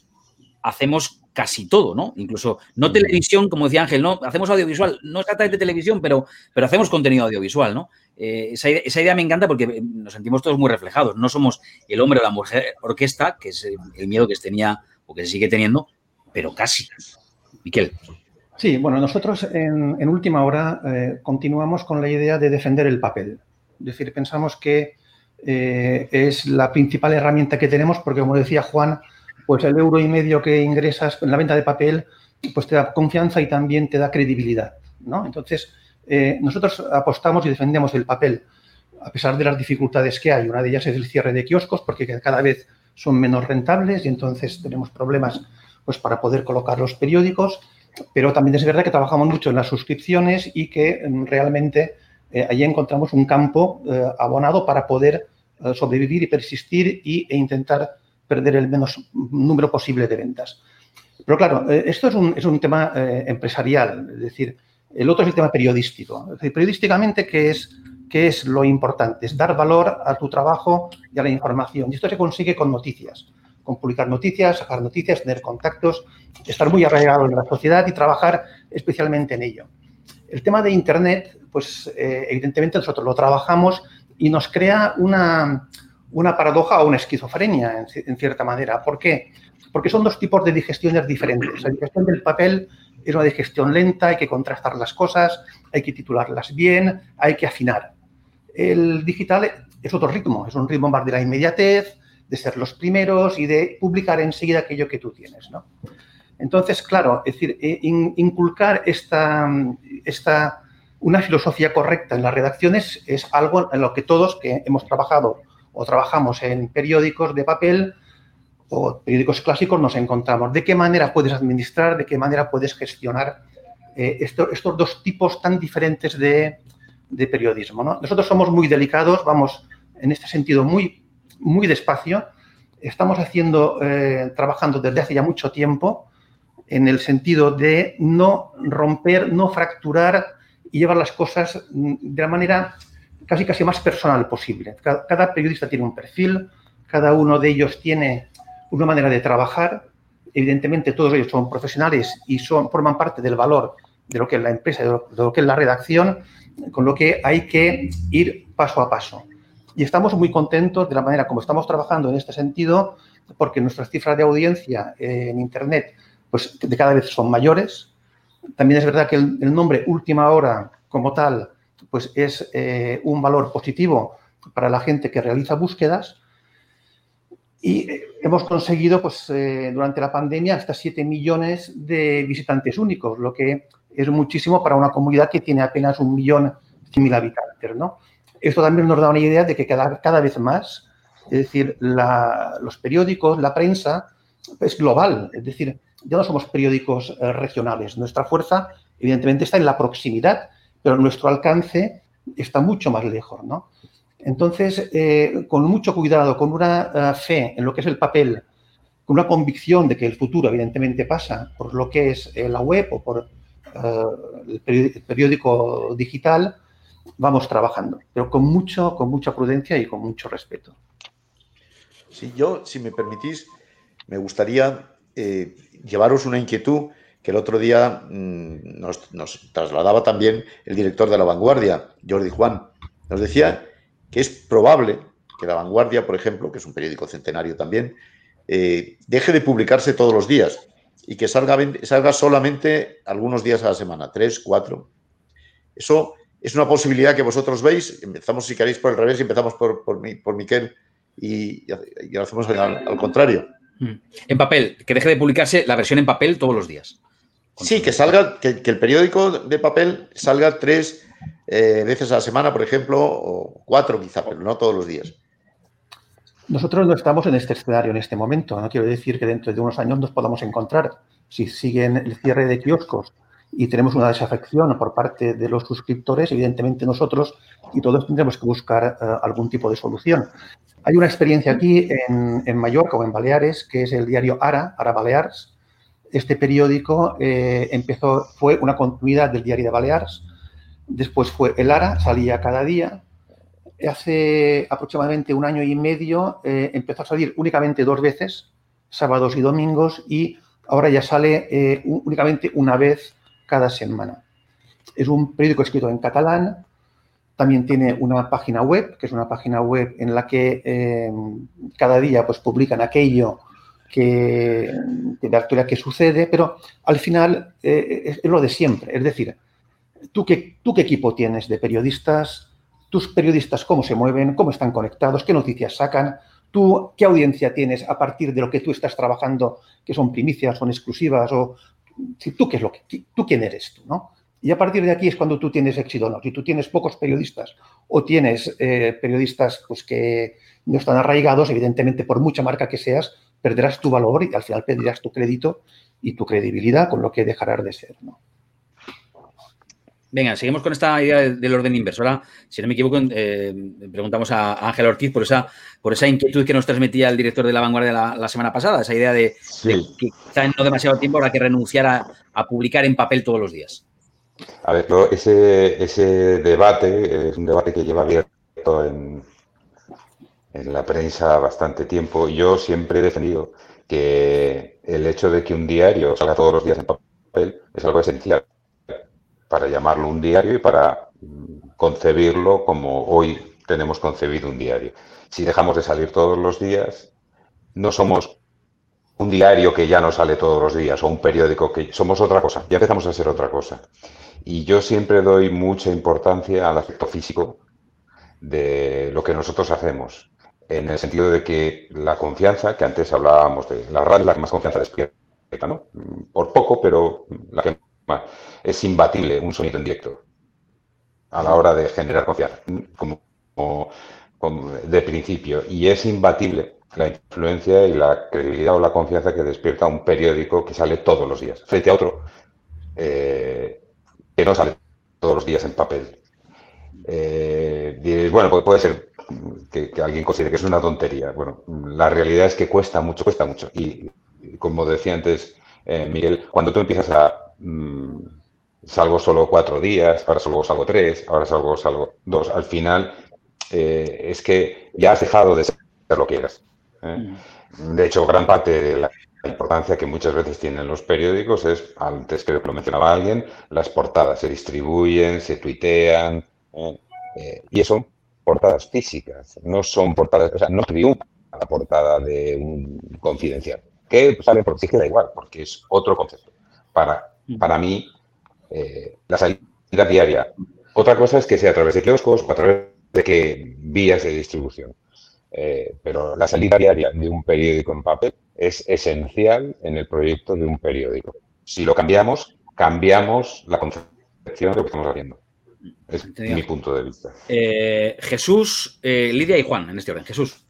hacemos casi todo, ¿no? Incluso no televisión, como decía Ángel, no hacemos audiovisual, no exactamente televisión, pero, pero hacemos contenido audiovisual, ¿no? Eh, esa, idea me encanta porque eh, nos sentimos todos muy reflejados. No somos el hombre o la mujer orquesta, que es el miedo que tenía o que se sigue teniendo, pero casi. Miquel. Sí, bueno, nosotros en, última hora eh, continuamos con la idea de defender el papel. Es decir, pensamos que es la principal herramienta que tenemos porque, como decía Juan, pues el euro y medio que ingresas en la venta de papel, pues te da confianza y también te da credibilidad, ¿no? Entonces, eh, nosotros apostamos y defendemos el papel, a pesar de las dificultades que hay. Una de ellas es el cierre de kioscos, porque cada vez son menos rentables y entonces tenemos problemas pues, para poder colocar los periódicos, pero también es verdad que trabajamos mucho en las suscripciones y que mm, realmente eh, ahí encontramos un campo eh, abonado para poder sobrevivir y persistir e intentar perder el menos número posible de ventas. Pero claro, eh, esto es un, tema eh, empresarial, es decir, el otro es el tema periodístico. Periodísticamente, ¿qué es, ¿qué es lo importante? Es dar valor a tu trabajo y a la información. Y esto se consigue con noticias, con publicar noticias, sacar noticias, tener contactos, estar muy arraigado en la sociedad y trabajar especialmente en ello. El tema de Internet, pues eh, evidentemente nosotros lo trabajamos y nos crea una, una paradoja o una esquizofrenia, en, cierta manera. ¿Por qué? Porque son dos tipos de digestiones diferentes. La digestión del papel es una digestión lenta, hay que contrastar las cosas, hay que titularlas bien, hay que afinar. El digital es otro ritmo, es un ritmo más de la inmediatez, de ser los primeros y de publicar enseguida aquello que tú tienes. Entonces, claro, es decir, eh, inculcar esta, esta, una filosofía correcta en las redacciones es algo en lo que todos que hemos trabajado o trabajamos en periódicos de papel o periódicos clásicos, nos encontramos. ¿De qué manera puedes administrar, de qué manera puedes gestionar eh, estos dos tipos tan diferentes de, periodismo? Nosotros somos muy delicados, vamos en este sentido muy, muy despacio. Estamos haciendo, eh, trabajando desde hace ya mucho tiempo en el sentido de no romper, no fracturar y llevar las cosas de la manera casi casi más personal posible. Cada, periodista tiene un perfil, cada uno de ellos tiene una manera de trabajar. Evidentemente todos ellos son profesionales y son, forman parte del valor de lo que es la empresa, de lo, que es la redacción, con lo que hay que ir paso a paso. Y estamos muy contentos de la manera como estamos trabajando en este sentido, porque nuestras cifras de audiencia en Internet pues, de cada vez son mayores. También es verdad que el nombre Última Hora como tal pues es eh, un valor positivo para la gente que realiza búsquedas. Y eh, hemos conseguido, pues, eh, durante la pandemia, hasta 7 millones de visitantes únicos, lo que es muchísimo para una comunidad que tiene apenas un millón mil habitantes, ¿no? Esto también nos da una idea de que cada, cada vez más, es decir, los periódicos, la prensa, es global, es decir, ya no somos periódicos regionales. Nuestra fuerza, evidentemente, está en la proximidad pero nuestro alcance está mucho más lejos, ¿no? Entonces, eh, con mucho cuidado, con una eh, fe en lo que es el papel, con una convicción de que el futuro evidentemente pasa por lo que es eh, la web o por el periódico digital, vamos trabajando, pero con, mucho, con mucha prudencia y con mucho respeto. Sí, yo, si me permitís, me gustaría llevaros una inquietud que el otro día mm, nos, trasladaba también el director de La Vanguardia, Jordi Juan. Nos decía que es probable que La Vanguardia, por ejemplo, que es un periódico centenario también, eh, deje de publicarse todos los días y que salga, salga solamente algunos días a la semana, tres, cuatro. Eso es una posibilidad que vosotros veis. Empezamos, si queréis, por el revés y empezamos por, por, por Miquel y, y lo hacemos al, al, contrario. Mm. En papel, que deje de publicarse la versión en papel todos los días. Sí, que salga, que, que el periódico de papel salga tres eh, veces a la semana, por ejemplo, o cuatro quizá, pero no todos los días. Nosotros no estamos en este escenario en este momento. No quiero decir que dentro de unos años nos podamos encontrar. Si siguen el cierre de kioscos y tenemos una desafección por parte de los suscriptores, evidentemente nosotros y todos tendremos que buscar uh, algún tipo de solución. Hay una experiencia aquí en, en, Mallorca o en Baleares, que es el diario Ara, Ara Balears. Este periódico eh, empezó, fue una continuidad del diario de Baleares. Después fue el Ara, salía cada día, hace aproximadamente un año y medio eh, empezó a salir únicamente dos veces, sábados y domingos, y ahora ya sale eh, únicamente una vez cada semana. Es un periódico escrito en catalán, también tiene una página web, que es una página web en la que eh, cada día pues, publican aquello que, de actualidad que sucede, pero al final es, lo de siempre. Es decir, ¿tú qué, ¿tú qué equipo tienes de periodistas? tus periodistas cómo se mueven, cómo están conectados, qué noticias sacan, tú qué audiencia tienes a partir de lo que tú estás trabajando, que son primicias, son exclusivas, o tú qué es lo que tú quién eres tú, ¿no? Y a partir de aquí es cuando tú tienes éxito, ¿no? Si tú tienes pocos periodistas o tienes eh, periodistas pues, que no están arraigados, evidentemente, por mucha marca que seas, perderás tu valor y al final perderás tu crédito y tu credibilidad, con lo que dejarás de ser, ¿no? Venga, seguimos con esta idea del orden inverso. Ahora, si no me equivoco, eh, preguntamos a Ángel Ortiz por esa, por esa inquietud que nos transmitía el director de La Vanguardia la, la semana pasada, esa idea de, sí. de, que quizá en no demasiado tiempo habrá que renunciar a, a, publicar en papel todos los días. A ver, ese, ese debate es un debate que lleva abierto en, en la prensa bastante tiempo. Yo siempre he defendido que el hecho de que un diario salga todos los días en papel es algo esencial para llamarlo un diario y para concebirlo como hoy tenemos concebido un diario. Si dejamos de salir todos los días, no somos un diario que ya no sale todos los días o un periódico que somos otra cosa, ya empezamos a ser otra cosa. Y yo siempre doy mucha importancia al aspecto físico de lo que nosotros hacemos, en el sentido de que la confianza, que antes hablábamos de la radio, la que más confianza despierta, ¿no? Por poco, pero la que es imbatible un sonido en directo a la hora de generar confianza, como, de principio. Y es imbatible la influencia y la credibilidad o la confianza que despierta un periódico que sale todos los días, frente a otro eh, que no sale todos los días en papel. Eh, bueno, puede ser que, que, alguien considere que es una tontería. Bueno, la realidad es que cuesta mucho, cuesta mucho. Y como decía antes eh, Miguel, cuando tú empiezas a mmm, salgo solo cuatro días, ahora solo salgo tres, ahora salgo, salgo dos. Al final eh, es que ya has dejado de ser lo que eras. ¿eh? De hecho, gran parte de la importancia que muchas veces tienen los periódicos es, antes que lo mencionaba alguien, las portadas se distribuyen, se tuitean, ¿eh? y son portadas físicas, no son portadas, o sea, no triunfa la portada de un confidencial, que sale por sí que da igual, porque es otro concepto. Para para mí, eh, la salida diaria. Otra cosa es que sea a través de kioscos o a través de qué vías de distribución. Eh, pero la salida diaria de un periódico en papel es esencial en el proyecto de un periódico. Si lo cambiamos, cambiamos la concepción de lo que estamos haciendo. Es Entendido. mi punto de vista. Eh, Jesús, eh, Lidia y Juan, en este orden. Jesús.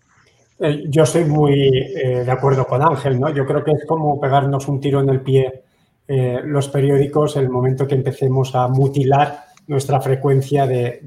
Eh, yo estoy muy de acuerdo con Ángel, ¿no? Yo creo que es como pegarnos un tiro en el pie eh, los periódicos el momento que empecemos a mutilar nuestra frecuencia de,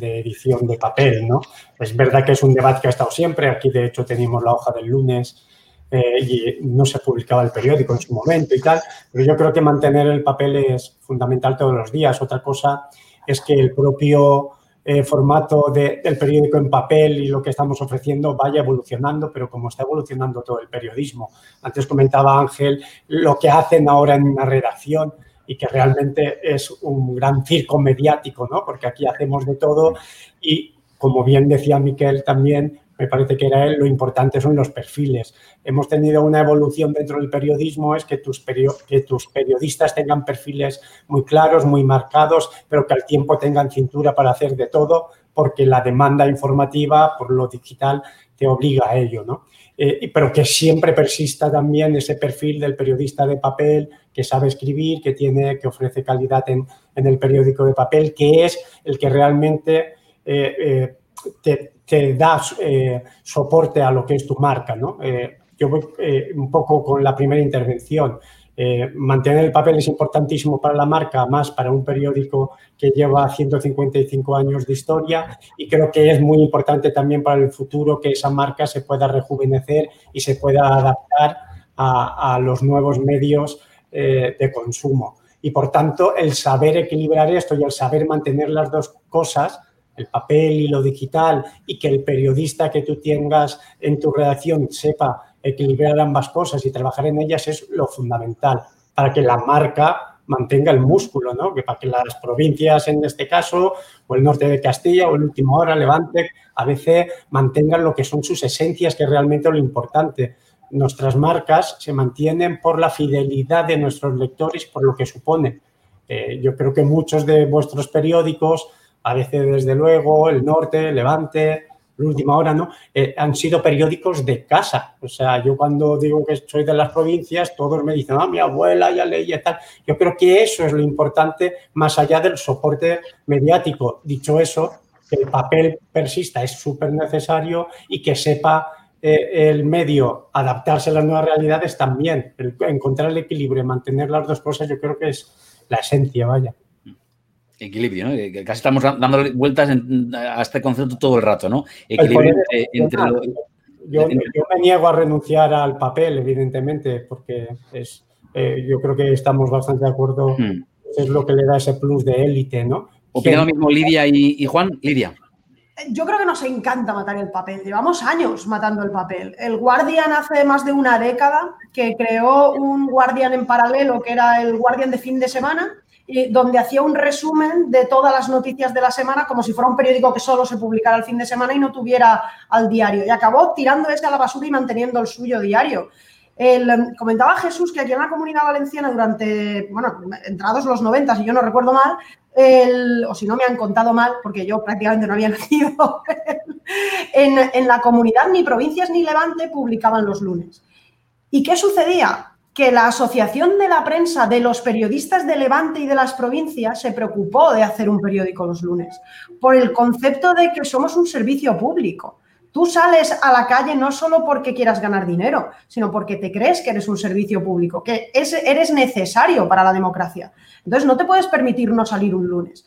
edición de papel. ¿no? Es verdad que es un debate que ha estado siempre. Aquí, de hecho, teníamos la hoja del lunes eh, y no se publicaba el periódico en su momento y tal. Pero yo creo que mantener el papel es fundamental todos los días. Otra cosa es que el propio eh, formato del periódico en papel y lo que estamos ofreciendo vaya evolucionando, pero como está evolucionando todo el periodismo. Antes comentaba Ángel lo que hacen ahora en una redacción y que realmente es un gran circo mediático, ¿no? Porque aquí hacemos de todo y, como bien decía Miquel también, me parece que era él, lo importante son los perfiles. Hemos tenido una evolución dentro del periodismo, es que tus, que tus periodistas tengan perfiles muy claros, muy marcados, pero que al tiempo tengan cintura para hacer de todo, porque la demanda informativa por lo digital te obliga a ello, ¿no? Eh, pero que siempre persista también ese perfil del periodista de papel que sabe escribir, que tiene, que ofrece calidad en, el periódico de papel, que es el que realmente eh, eh, te, te da eh, soporte a lo que es tu marca. ¿no? Eh, yo voy eh, un poco con la primera intervención. mantener el papel es importantísimo para la marca, más para un periódico que lleva 155 años de historia y creo que es muy importante también para el futuro que esa marca se pueda rejuvenecer y se pueda adaptar a, a los nuevos medios de consumo. Y por tanto, el saber equilibrar esto y el saber mantener las dos cosas el papel y lo digital y que el periodista que tú tengas en tu redacción sepa equilibrar ambas cosas y trabajar en ellas es lo fundamental para que la marca mantenga el músculo, ¿no? Que para que las provincias, en este caso, o el norte de Castilla, o el último hora, Levante, a veces mantengan lo que son sus esencias, que es realmente lo importante. Nuestras marcas se mantienen por la fidelidad de nuestros lectores, por lo que supone. Eh, yo creo que muchos de vuestros periódicos a veces desde luego, el norte, Levante, la última hora, ¿no? Eh, han sido periódicos de casa. O sea, yo cuando digo que soy de las provincias, todos me dicen, ah, mi abuela ya leía tal. Yo creo que eso es lo importante, más allá del soporte mediático. Dicho eso, que el papel persista es súper necesario y que sepa eh, el medio adaptarse a las nuevas realidades también. encontrar el equilibrio mantener las dos cosas, yo creo que es la esencia, vaya equilibrio, ¿no? Que casi estamos dando vueltas a este concepto todo el rato, ¿no? Equilibrio entre, yo, me niego a renunciar al papel, evidentemente, porque es, eh, yo creo que estamos bastante de acuerdo. Hmm. Es lo que le da ese plus de élite, ¿no? Opina lo mismo Lidia y, Juan. Lidia. Yo creo que nos encanta matar el papel. Llevamos años matando el papel. El Guardian hace más de una década que creó un Guardian en paralelo que era el Guardian de fin de semana donde hacía un resumen de todas las noticias de la semana como si fuera un periódico que solo se publicara el fin de semana y no tuviera al diario. Y acabó tirando ese a la basura y manteniendo el suyo diario. Em, comentaba Jesús que aquí en la comunidad valenciana durante, bueno, entrados los 90, si yo no recuerdo mal, o si no me han contado mal, porque yo prácticamente no había nacido, en, en la comunidad ni provincias ni Levante publicaban los lunes. ¿Y qué sucedía? Que la Asociación de la Prensa de los Periodistas de Levante y de las provincias se preocupó de hacer un periódico los lunes, por el concepto de que somos un servicio público. Tú sales a la calle no solo porque quieras ganar dinero, sino porque te crees que eres un servicio público, que eres necesario para la democracia. Entonces no te puedes permitir no salir un lunes.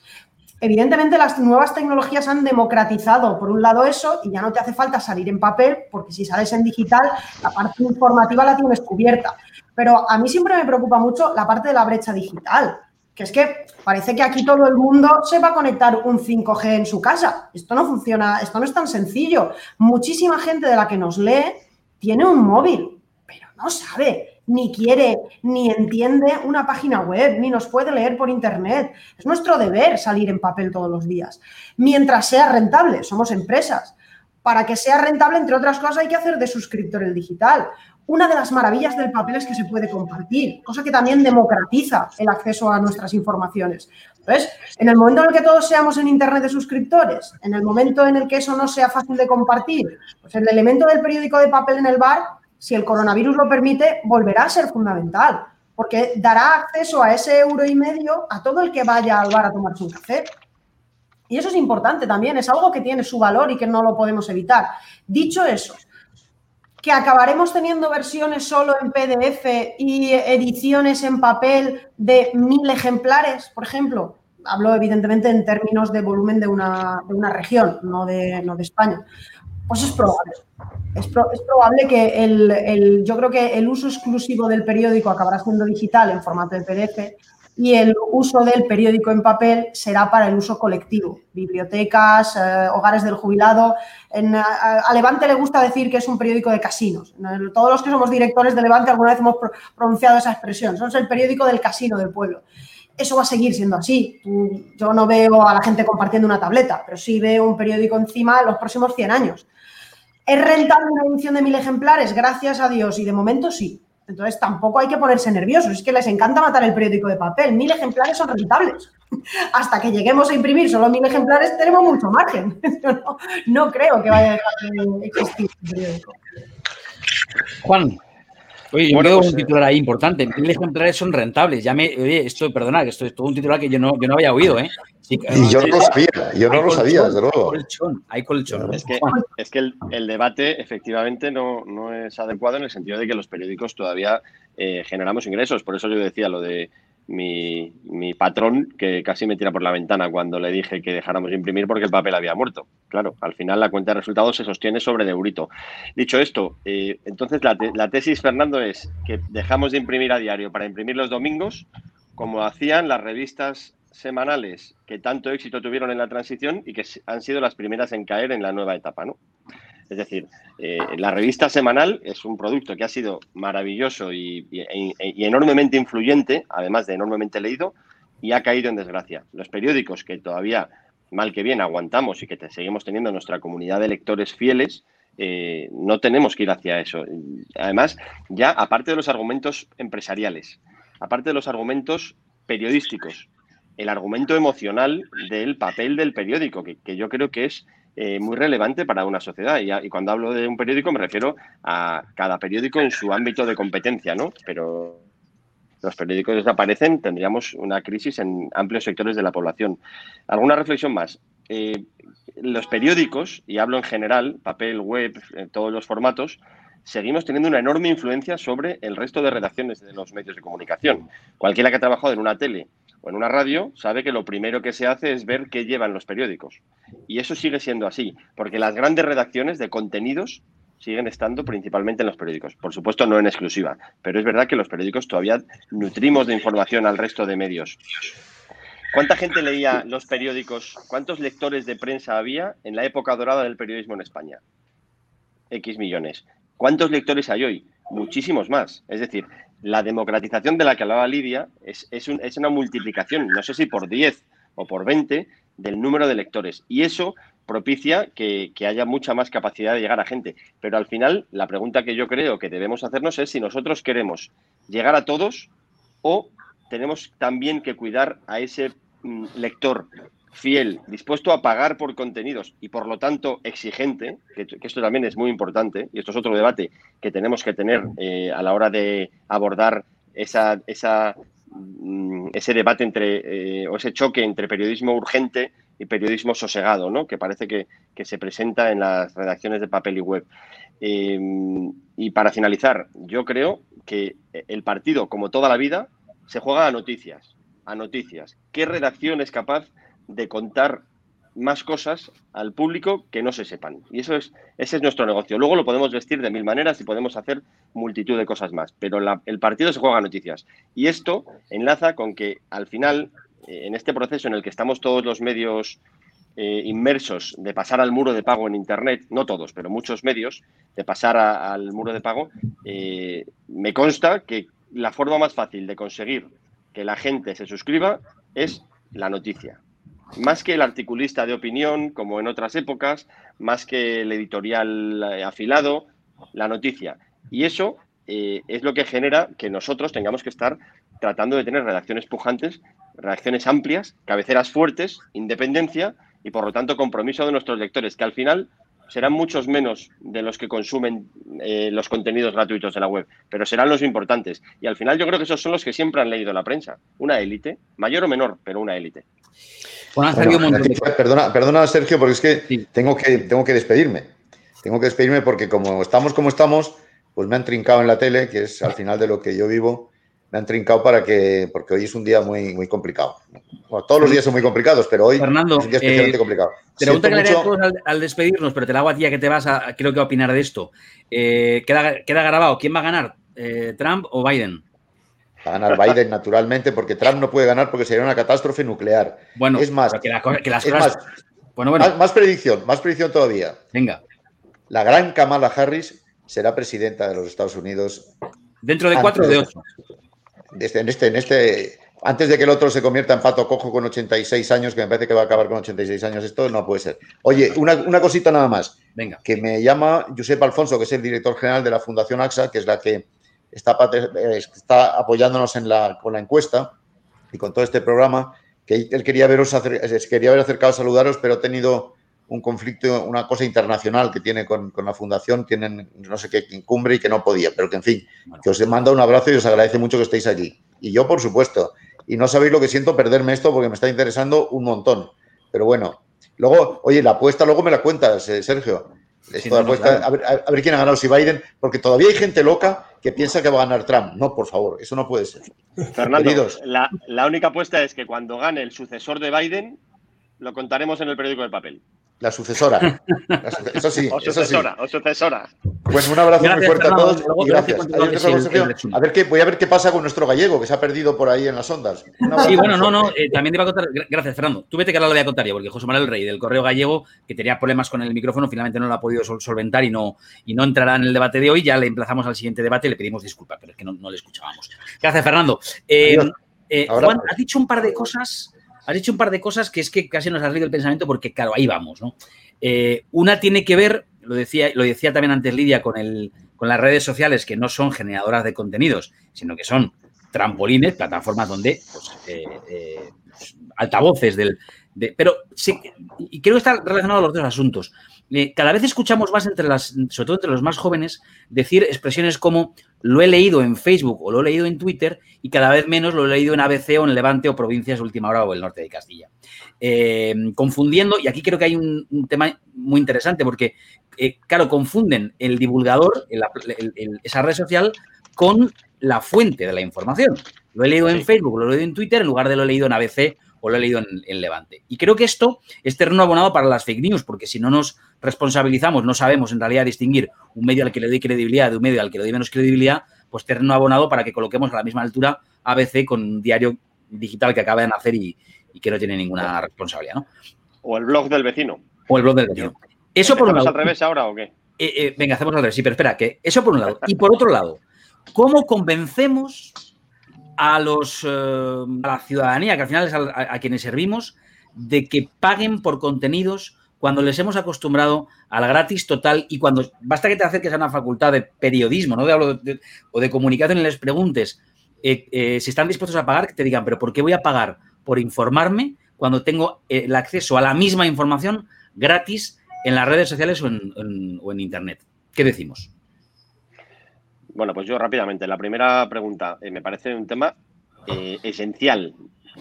Evidentemente las nuevas tecnologías han democratizado por un lado eso y ya no te hace falta salir en papel porque si sales en digital la parte informativa la tienes cubierta. Pero a mí siempre me preocupa mucho la parte de la brecha digital, que es que parece que aquí todo el mundo se va a conectar un 5G en su casa. Esto no funciona, esto no es tan sencillo. Muchísima gente de la que nos lee tiene un móvil, pero no sabe, ni quiere, ni entiende una página web, ni nos puede leer por internet. Es nuestro deber salir en papel todos los días. Mientras sea rentable, somos empresas. Para que sea rentable, entre otras cosas, hay que hacer de suscriptor el digital. Una de las maravillas del papel es que se puede compartir, cosa que también democratiza el acceso a nuestras informaciones. Entonces, en el momento en el que todos seamos en Internet de suscriptores, en el momento en el que eso no sea fácil de compartir, pues el elemento del periódico de papel en el bar, si el coronavirus lo permite, volverá a ser fundamental, porque dará acceso a ese euro y medio a todo el que vaya al bar a tomarse un café. Y eso es importante también, es algo que tiene su valor y que no lo podemos evitar. Dicho eso, que acabaremos teniendo versiones solo en PDF y ediciones en papel de mil ejemplares, por ejemplo. Hablo evidentemente en términos de volumen de una, región, no de, no de España. Pues es probable. Es, probable que el, yo creo que el uso exclusivo del periódico acabará siendo digital en formato de PDF y el uso del periódico en papel será para el uso colectivo, bibliotecas, eh, hogares del jubilado. En, a, Levante le gusta decir que es un periódico de casinos. Todos los que somos directores de Levante alguna vez hemos pronunciado esa expresión. Somos el periódico del casino del pueblo. Eso va a seguir siendo así. Yo no veo a la gente compartiendo una tableta, pero sí veo un periódico encima en los próximos 100 años. ¿Es rentable una edición de mil ejemplares? Gracias a Dios. Y de momento sí. Entonces tampoco hay que ponerse nerviosos, es que les encanta matar el periódico de papel. Mil ejemplares son rentables. Hasta que lleguemos a imprimir solo mil ejemplares tenemos mucho margen. no, no creo que vaya a dejar de existir el periódico. Juan, Oye, yo veo un pues, titular ahí importante. Mil ejemplares son rentables. Ya me, oye, esto, perdona, que esto es todo un titular que yo no, yo no había oído, ¿eh? Y yo no lo sabía, yo no lo sabía, desde luego. Hay colchón, hay colchón. Es que, es que el, debate efectivamente no, no, es adecuado en el sentido de que los periódicos todavía eh, generamos ingresos. Por eso yo decía lo de mi, mi, patrón que casi me tira por la ventana cuando le dije que dejáramos de imprimir porque el papel había muerto. Claro, al final la cuenta de resultados se sostiene sobre de eurito. Dicho esto, eh, entonces la, la, tesis, Fernando, es que dejamos de imprimir a diario para imprimir los domingos, como hacían las revistas semanales que tanto éxito tuvieron en la transición y que han sido las primeras en caer en la nueva etapa, ¿no? Es decir, eh, la revista semanal es un producto que ha sido maravilloso y, enormemente influyente, además de enormemente leído, y ha caído en desgracia. Los periódicos que todavía, mal que bien, aguantamos y que seguimos teniendo nuestra comunidad de lectores fieles, eh, no tenemos que ir hacia eso. Además, ya aparte de los argumentos empresariales, aparte de los argumentos periodísticos, el argumento emocional del papel del periódico, que yo creo que es eh, muy relevante para una sociedad. Y, cuando hablo de un periódico me refiero a cada periódico en su ámbito de competencia, ¿no? Pero los periódicos desaparecen, tendríamos una crisis en amplios sectores de la población. ¿Alguna reflexión más? Eh, los periódicos, y hablo en general, papel, web, en todos los formatos, seguimos teniendo una enorme influencia sobre el resto de redacciones de los medios de comunicación. Cualquiera que ha trabajado en una tele o en una radio sabe que lo primero que se hace es ver qué llevan los periódicos. Y eso sigue siendo así, porque las grandes redacciones de contenidos siguen estando principalmente en los periódicos. Por supuesto, no en exclusiva, pero es verdad que los periódicos todavía nutrimos de información al resto de medios. ¿Cuánta gente leía los periódicos? ¿Cuántos lectores de prensa había en la época dorada del periodismo en España? X millones. ¿Cuántos lectores hay hoy? Muchísimos más. Es decir, la democratización de la que hablaba Lidia es, una multiplicación, no sé si por 10 o por 20, del número de lectores. Y eso propicia que, que, haya mucha más capacidad de llegar a gente. Pero al final, la pregunta que yo creo que debemos hacernos es si nosotros queremos llegar a todos o tenemos también que cuidar a ese mm, lector fiel, dispuesto a pagar por contenidos y por lo tanto exigente, que, esto también es muy importante, y esto es otro debate que tenemos que tener eh, a la hora de abordar esa, esa, mm, ese debate entre, eh, o ese choque entre periodismo urgente y periodismo sosegado, ¿no? que parece que, se presenta en las redacciones de papel y web. Em, y para finalizar, yo creo que el partido, como toda la vida, se juega a noticias, a noticias. ¿Qué redacción es capaz de contar más cosas al público que no se sepan. Y eso es, ese es nuestro negocio. Luego lo podemos vestir de mil maneras y podemos hacer multitud de cosas más, pero el partido se juega a noticias. Y esto enlaza con que al final, eh, en este proceso en el que estamos todos los medios eh, inmersos de pasar al muro de pago en Internet, no todos, pero muchos medios, de pasar al muro de pago, eh, me consta que la forma más fácil de conseguir que la gente se suscriba es la noticia más que el articulista de opinión, como en otras épocas, más que el editorial eh, afilado, la noticia. Y eso eh, es lo que genera que nosotros tengamos que estar tratando de tener redacciones pujantes, redacciones amplias, cabeceras fuertes, independencia y por lo tanto compromiso de nuestros lectores, que al final serán muchos menos de los que consumen eh, los contenidos gratuitos de la web, pero serán los importantes. Y al final yo creo que esos son los que siempre han leído la prensa. Una élite, mayor o menor, pero una élite perdona, perdona, Sergio, porque es que, tengo que tengo que despedirme. Tengo que despedirme porque como estamos como estamos, pues me han trincado en la tele, que es al final de lo que yo vivo, me han trincado para que, porque hoy es un día muy, muy complicado. Todos los días son muy complicados, pero hoy Fernando, es un día especialmente eh, complicado. Pregunta que mucho... todos al, despedirnos, pero te la hago a ti que te vas a, creo que a opinar de esto. Eh, queda, queda grabado, ¿quién va a ganar? Eh, ¿Trump o Biden? Va a ganar Biden naturalmente porque Trump no puede ganar porque sería una catástrofe nuclear. Bueno, es más, que, la, que las cosas... más, bueno, bueno. Más, más predicción, más predicción todavía. Venga. La gran Kamala Harris será presidenta de los Estados Unidos. ¿Dentro de cuatro o de ocho? Este, en este, en este, antes de que el otro se convierta en pato cojo con 86 años, que me parece que va a acabar con 86 años, esto no puede ser. Oye, una, una cosita nada más. Venga. Que me llama Josep Alfonso, que es el director general de la Fundación AXA, que es la que está, eh, está apoyándonos en la, con la encuesta y con todo este programa, que él quería veros, quería haber acercado a saludaros, pero ha tenido un conflicto, una cosa internacional que tiene con, con, la fundación, tienen no sé qué incumbre y que no podía, pero que en fin, que os manda un abrazo y os agradece mucho que estéis allí. Y yo, por supuesto, y no sabéis lo que siento perderme esto porque me está interesando un montón. Pero bueno, luego, oye, la apuesta luego me la cuentas, eh, Sergio. Esto no, apuesta, claro. a, ver, a, ver, quién ha ganado, si Biden, porque todavía hay gente loca que piensa que va a ganar Trump. No, por favor, eso no puede ser. Fernando, la, la única apuesta es que cuando gane el sucesor de Biden, lo contaremos en el periódico de papel. La sucesora. Eso sí. O sucesora, eso sí. o sucesora. Pues un abrazo gracias, muy fuerte a todos y gracias. A ver qué, voy a ver qué pasa con nuestro gallego, que se ha perdido por ahí en las ondas. Sí, bueno, no, no, eh, también te iba a contar. Gracias, Fernando. Tú vete que ahora lo voy a contar yo, porque José Manuel Rey del Correo Gallego, que tenía problemas con el micrófono, finalmente no lo ha podido solventar y no, y no entrará en el debate de hoy. Ya le emplazamos al siguiente debate y le pedimos disculpas, pero es que no, no le escuchábamos. Gracias, Fernando. Eh, eh, Juan, has dicho un par de cosas. Has dicho un par de cosas que es que casi nos has leído el pensamiento porque, claro, ahí vamos, ¿no? Eh, una tiene que ver, lo decía, lo decía también antes Lidia, con, el, con las redes sociales que no son generadoras de contenidos, sino que son trampolines, plataformas donde, pues, eh, eh, altavoces del... De, pero sí, y creo que está relacionado a los dos asuntos. Cada vez escuchamos más entre las, sobre todo entre los más jóvenes, decir expresiones como lo he leído en Facebook o lo he leído en Twitter y cada vez menos lo he leído en ABC o en Levante o Provincias Última Hora o el norte de Castilla. Eh, confundiendo, y aquí creo que hay un, un tema muy interesante porque, eh, claro, confunden el divulgador, el, el, el, esa red social, con la fuente de la información. Lo he leído sí. en Facebook, lo he leído en Twitter en lugar de lo he leído en ABC o lo he leído en, en, Levante. Y creo que esto es terreno abonado para las fake news, porque si no nos responsabilizamos, no sabemos en realidad distinguir un medio al que le doy credibilidad de un medio al que le doy menos credibilidad, pues terreno abonado para que coloquemos a la misma altura ABC con un diario digital que acaba de nacer y, y que no tiene ninguna responsabilidad. ¿no? O el blog del vecino. O el blog del vecino. Eso por un lado. al revés ahora o qué? Eh, eh, venga, hacemos al revés. Sí, pero espera, que eso por un lado. Y por otro lado, ¿cómo convencemos a, los, uh, a la ciudadanía, que al final es a, a, quienes servimos, de que paguen por contenidos cuando les hemos acostumbrado al gratis total y cuando basta que te acerques a una facultad de periodismo ¿no? de, de, o de comunicación y les preguntes eh, eh, si están dispuestos a pagar, que te digan, pero ¿por qué voy a pagar por informarme cuando tengo eh, el acceso a la misma información gratis en las redes sociales o en, en, o en Internet? ¿Qué decimos? Bueno, pues yo rápidamente. La primera pregunta eh, me parece un tema eh, esencial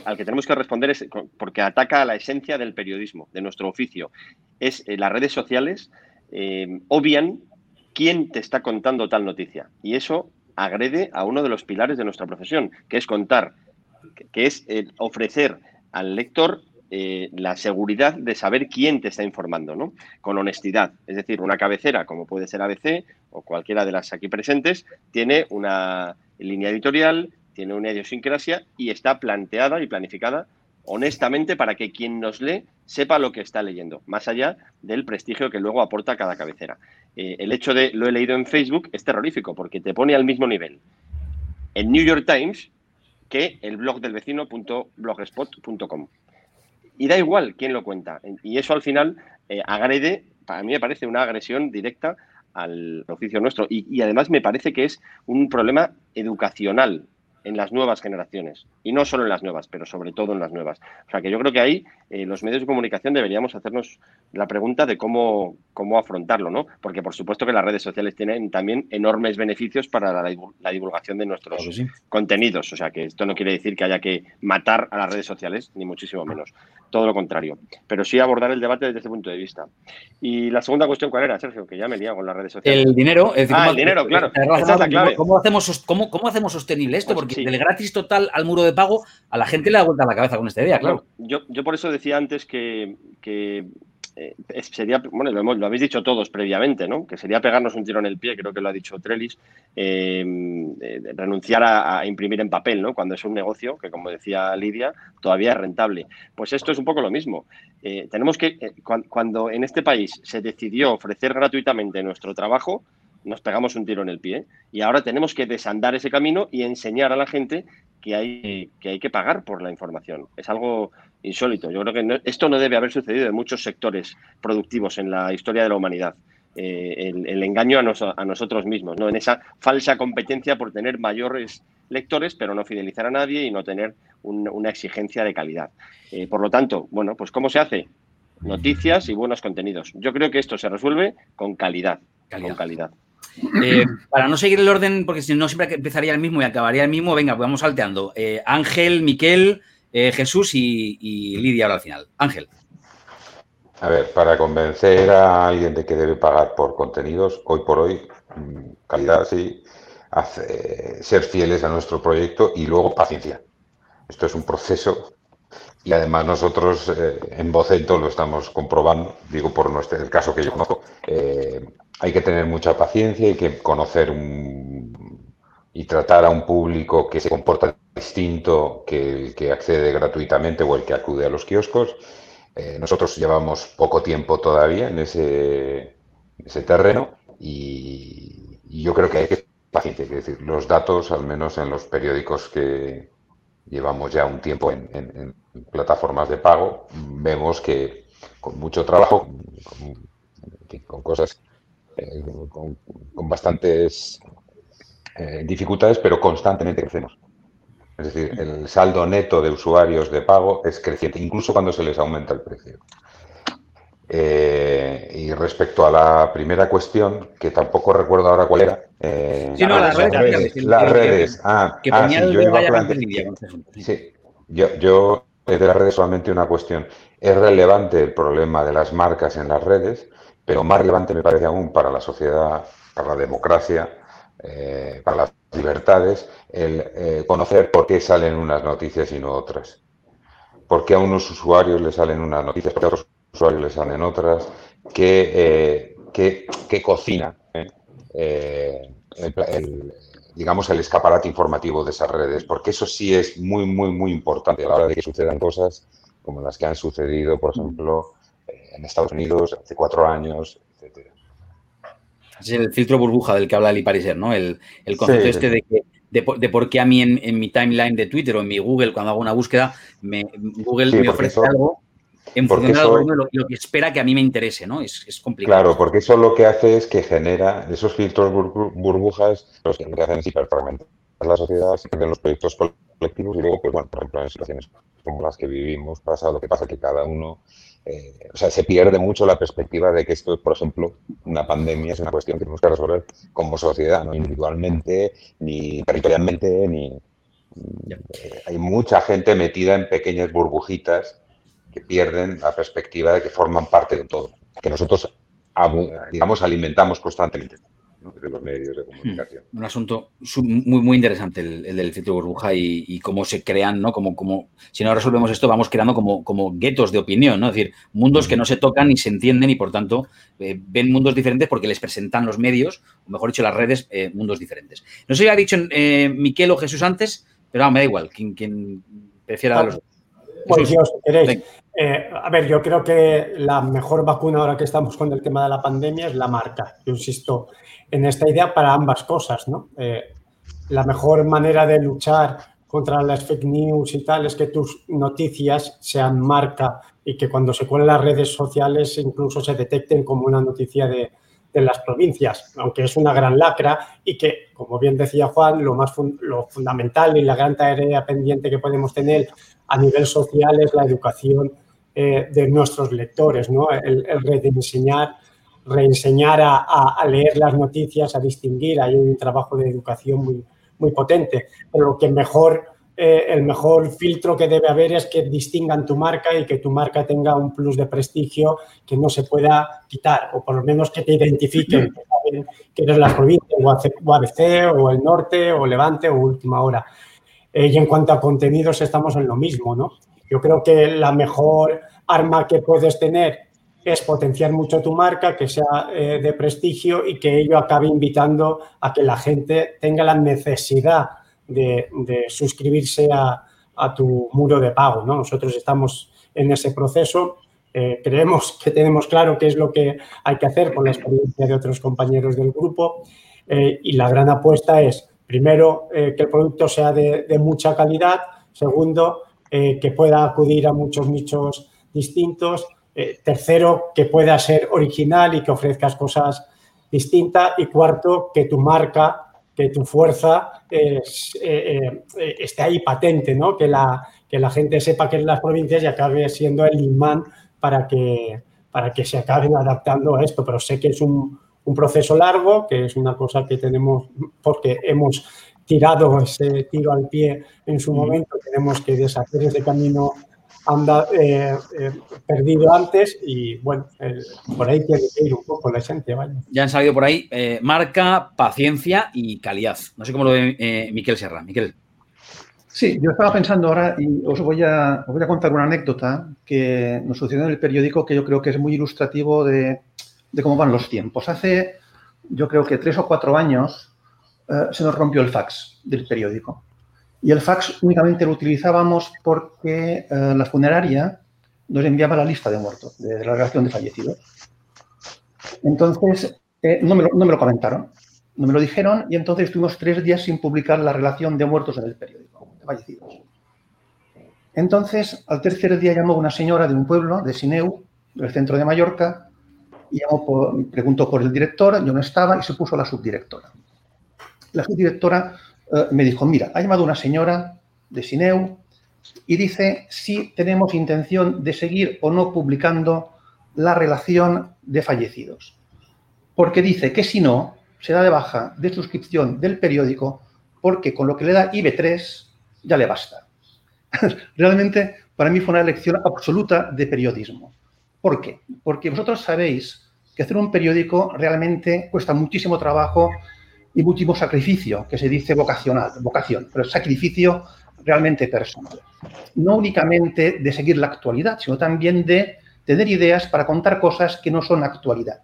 al que tenemos que responder es porque ataca a la esencia del periodismo, de nuestro oficio. Es eh, las redes sociales obvian quién te está contando tal noticia y eso agrede a uno de los pilares de nuestra profesión, que es contar, que es eh, ofrecer al lector eh, la seguridad de saber quién te está informando, ¿no? Con honestidad. Es decir, una cabecera, como puede ser ABC o cualquiera de las aquí presentes, tiene una línea editorial, tiene una idiosincrasia y está planteada y planificada honestamente para que quien nos lee sepa lo que está leyendo, más allá del prestigio que luego aporta cada cabecera. Eh, el hecho de lo he leído en Facebook es terrorífico porque te pone al mismo nivel en New York Times que el blog del vecino.blogspot.com. Y da igual quién lo cuenta. Y eso al final eh, agrede, para mí me parece una agresión directa al oficio nuestro. Y, y, además me parece que es un problema educacional en las nuevas generaciones. Y no solo en las nuevas, pero sobre todo en las nuevas. O sea que yo creo que ahí eh, los medios de comunicación deberíamos hacernos la pregunta de cómo, cómo afrontarlo, ¿no? Porque por supuesto que las redes sociales tienen también enormes beneficios para la, la divulgación de nuestros sí. contenidos. O sea que esto no quiere decir que haya que matar a las redes sociales, ni muchísimo menos. Todo lo contrario. Pero sí abordar el debate desde ese punto de vista. Y la segunda cuestión, ¿cuál era, Sergio? Que ya me liado con las redes sociales. El dinero. Es decir, ah, el dinero, claro. ¿Cómo hacemos, cómo, cómo hacemos sostenible esto? Porque sí. del gratis total al muro de pago, a la gente le da vuelta la cabeza con esta idea, claro. Yo, yo por eso decía antes que, que eh, sería, bueno, lo, habéis dicho todos previamente, ¿no? Que sería pegarnos un tiro en el pie, creo que lo ha dicho Trellis, eh, renunciar a, imprimir en papel, ¿no? Cuando es un negocio que, como decía Lidia, todavía es rentable. Pues esto es un poco lo mismo. tenemos que, cuando en este país se decidió ofrecer gratuitamente nuestro trabajo, nos pegamos un tiro en el pie y ahora tenemos que desandar ese camino y enseñar a la gente que hay que, hay que pagar por la información. Es algo insólito. Yo creo que esto no debe haber sucedido en muchos sectores productivos en la historia de la humanidad. Eh, el, engaño a, nosotros mismos, ¿no? en esa falsa competencia por tener mayores lectores, pero no fidelizar a nadie y no tener una exigencia de calidad. Eh, por lo tanto, bueno, pues ¿cómo se hace? Noticias y buenos contenidos. Yo creo que esto se resuelve con calidad. Con calidad. Eh, para no seguir el orden, porque si no siempre empezaría el mismo y acabaría el mismo, venga, pues vamos salteando. Eh, Ángel, Miquel, eh, Jesús y, Lidia ahora al final. Ángel. A ver, para convencer a alguien de que debe pagar por contenidos, hoy por hoy, mm, calidad sí, ser fieles a nuestro proyecto y luego paciencia. Esto es un proceso y además nosotros en Vocento lo estamos comprobando, digo por nuestro, el caso que yo conozco, hay que tener mucha paciencia, hay que conocer y tratar a un público que se comporta distinto que el que accede gratuitamente o el que acude a los kioscos. Eh, nosotros llevamos poco tiempo todavía en ese, ese terreno y, yo creo que hay que paciencia, es decir, los datos, al menos en los periódicos que llevamos ya un tiempo en, plataformas de pago, vemos que con mucho trabajo, con cosas eh, con, bastantes eh, dificultades, pero constantemente crecemos. Es decir, el saldo neto de usuarios de pago es creciente, incluso cuando se les aumenta el precio. Eh, y respecto a la primera cuestión, que tampoco recuerdo ahora cuál era. sí, no, las, redes. Las redes. Ah, ah sí, yo iba a Sí, yo, yo de las redes solamente una cuestión. Es relevante el problema de las marcas en las redes, pero más relevante me parece aún para la sociedad, para la democracia, eh, para las libertades, el eh, conocer por qué salen unas noticias y no otras. Por qué a unos usuarios les salen unas noticias, por qué a otros usuarios les salen otras, qué, eh, cocina digamos, el escaparate informativo de esas redes, porque eso sí es muy, muy, muy importante a la hora de que sucedan cosas como las que han sucedido, por ejemplo, en Estados Unidos hace cuatro años, etc. Es el filtro burbuja del que habla Lee Pariser, ¿no? El, concepto este de, que, de, por qué a mí en, mi timeline de Twitter o en mi Google, cuando hago una búsqueda, me, Google me ofrece algo en función de lo, que espera que a mí me interese, ¿no? Es, complicado. Claro, porque eso lo que hace es que genera esos filtros burbujas, los que hacen es hiperfragmentar la sociedad, en los proyectos colectivos y luego, pues bueno, por ejemplo, en situaciones como las que vivimos, pasa lo que pasa que cada uno eh, o sea, se pierde mucho la perspectiva de que esto, por ejemplo, una pandemia es una cuestión que tenemos que resolver como sociedad, no individualmente, ni territorialmente, ni... Eh, hay mucha gente metida en pequeñas burbujitas que pierden la perspectiva de que forman parte de todo, que nosotros, digamos, alimentamos constantemente de los medios de comunicación. Hmm. Un asunto muy, muy interesante el, del filtro burbuja y, cómo se crean, ¿no? Como, como, si no resolvemos esto, vamos creando como, como guetos de opinión, ¿no? Es decir, mundos que no se tocan ni se entienden y, por tanto, eh, ven mundos diferentes porque les presentan los medios, o mejor dicho, las redes, eh, mundos diferentes. No sé si ha dicho eh, Miquel o Jesús antes, pero me da igual, quien, quien prefiera a los pues yo, si queréis. a ver, yo creo que la mejor vacuna ahora que estamos con el tema de la pandemia es la marca. Yo insisto, en esta idea para ambas cosas, ¿no? Eh, la mejor manera de luchar contra las fake news y tal es que tus noticias sean marca y que cuando se cuelen las redes sociales incluso se detecten como una noticia de, las provincias, aunque es una gran lacra y que, como bien decía Juan, lo más lo fundamental y la gran tarea pendiente que podemos tener a nivel social es la educación eh, de nuestros lectores, ¿no? el, el rediseñar reenseñar a, leer las noticias, a distinguir. Hay un trabajo de educación muy, muy potente. Pero lo que mejor, eh, el mejor filtro que debe haber es que distingan tu marca y que tu marca tenga un plus de prestigio que no se pueda quitar, o por lo menos que te identifiquen, que eres la provincia, o ABC, o el norte, o Levante, o Última Hora. Eh, y en cuanto a contenidos, estamos en lo mismo, ¿no? Yo creo que la mejor arma que puedes tener es potenciar mucho tu marca, que sea eh, de prestigio y que ello acabe invitando a que la gente tenga la necesidad de, suscribirse a, tu muro de pago. ¿no? Nosotros estamos en ese proceso. Eh, creemos que tenemos claro qué es lo que hay que hacer con la experiencia de otros compañeros del grupo eh, y la gran apuesta es, primero, que el producto sea de, de mucha calidad, segundo, que pueda acudir a muchos nichos distintos eh, tercero, que pueda ser original y que ofrezcas cosas distintas. Y cuarto, que tu marca, que tu fuerza eh, eh, esté ahí patente, ¿no? Que la, que la gente sepa que en las provincias y acabe siendo el imán para que, para que se acaben adaptando a esto. Pero sé que es un, un proceso largo, que es una cosa que tenemos, porque hemos tirado ese tiro al pie en su momento, tenemos que deshacer ese camino anda eh, eh, perdido antes y bueno, por ahí tiene que ir un poco la esencia. Ya han salido por ahí eh, marca, paciencia y calidad. No sé cómo lo ve Miquel Serra. Miquel. Sí, yo estaba pensando ahora y os voy, a, voy a contar una anécdota que nos sucedió en el periódico que yo creo que es muy ilustrativo de, de cómo van los tiempos. Hace, yo creo que tres o cuatro años se nos rompió el fax del periódico. Y el fax únicamente lo utilizábamos porque eh, la funeraria nos enviaba la lista de muertos, de la relación de fallecidos. Entonces, eh, no, me lo, comentaron, no me lo dijeron y entonces estuvimos tres días sin publicar la relación de muertos en el periódico, de fallecidos. Entonces, al tercer día llamó una señora de un pueblo, de Sineu, del centro de Mallorca, y llamó preguntó por el director, yo no estaba, y se puso la subdirectora. La subdirectora eh, me dijo, mira, ha llamado una señora de Sineu y dice si tenemos intención de seguir o no publicando la relación de fallecidos. Porque dice que si no, se da de baja de suscripción del periódico porque con lo que le da IB3 ya le basta. Realmente para mí fue una lección absoluta de periodismo. ¿Por qué? Porque vosotros sabéis que hacer un periódico realmente cuesta muchísimo trabajo y último sacrificio, que se dice vocacional, vocación, pero sacrificio realmente personal. No únicamente de seguir la actualidad, sino también de tener ideas para contar cosas que no son actualidad.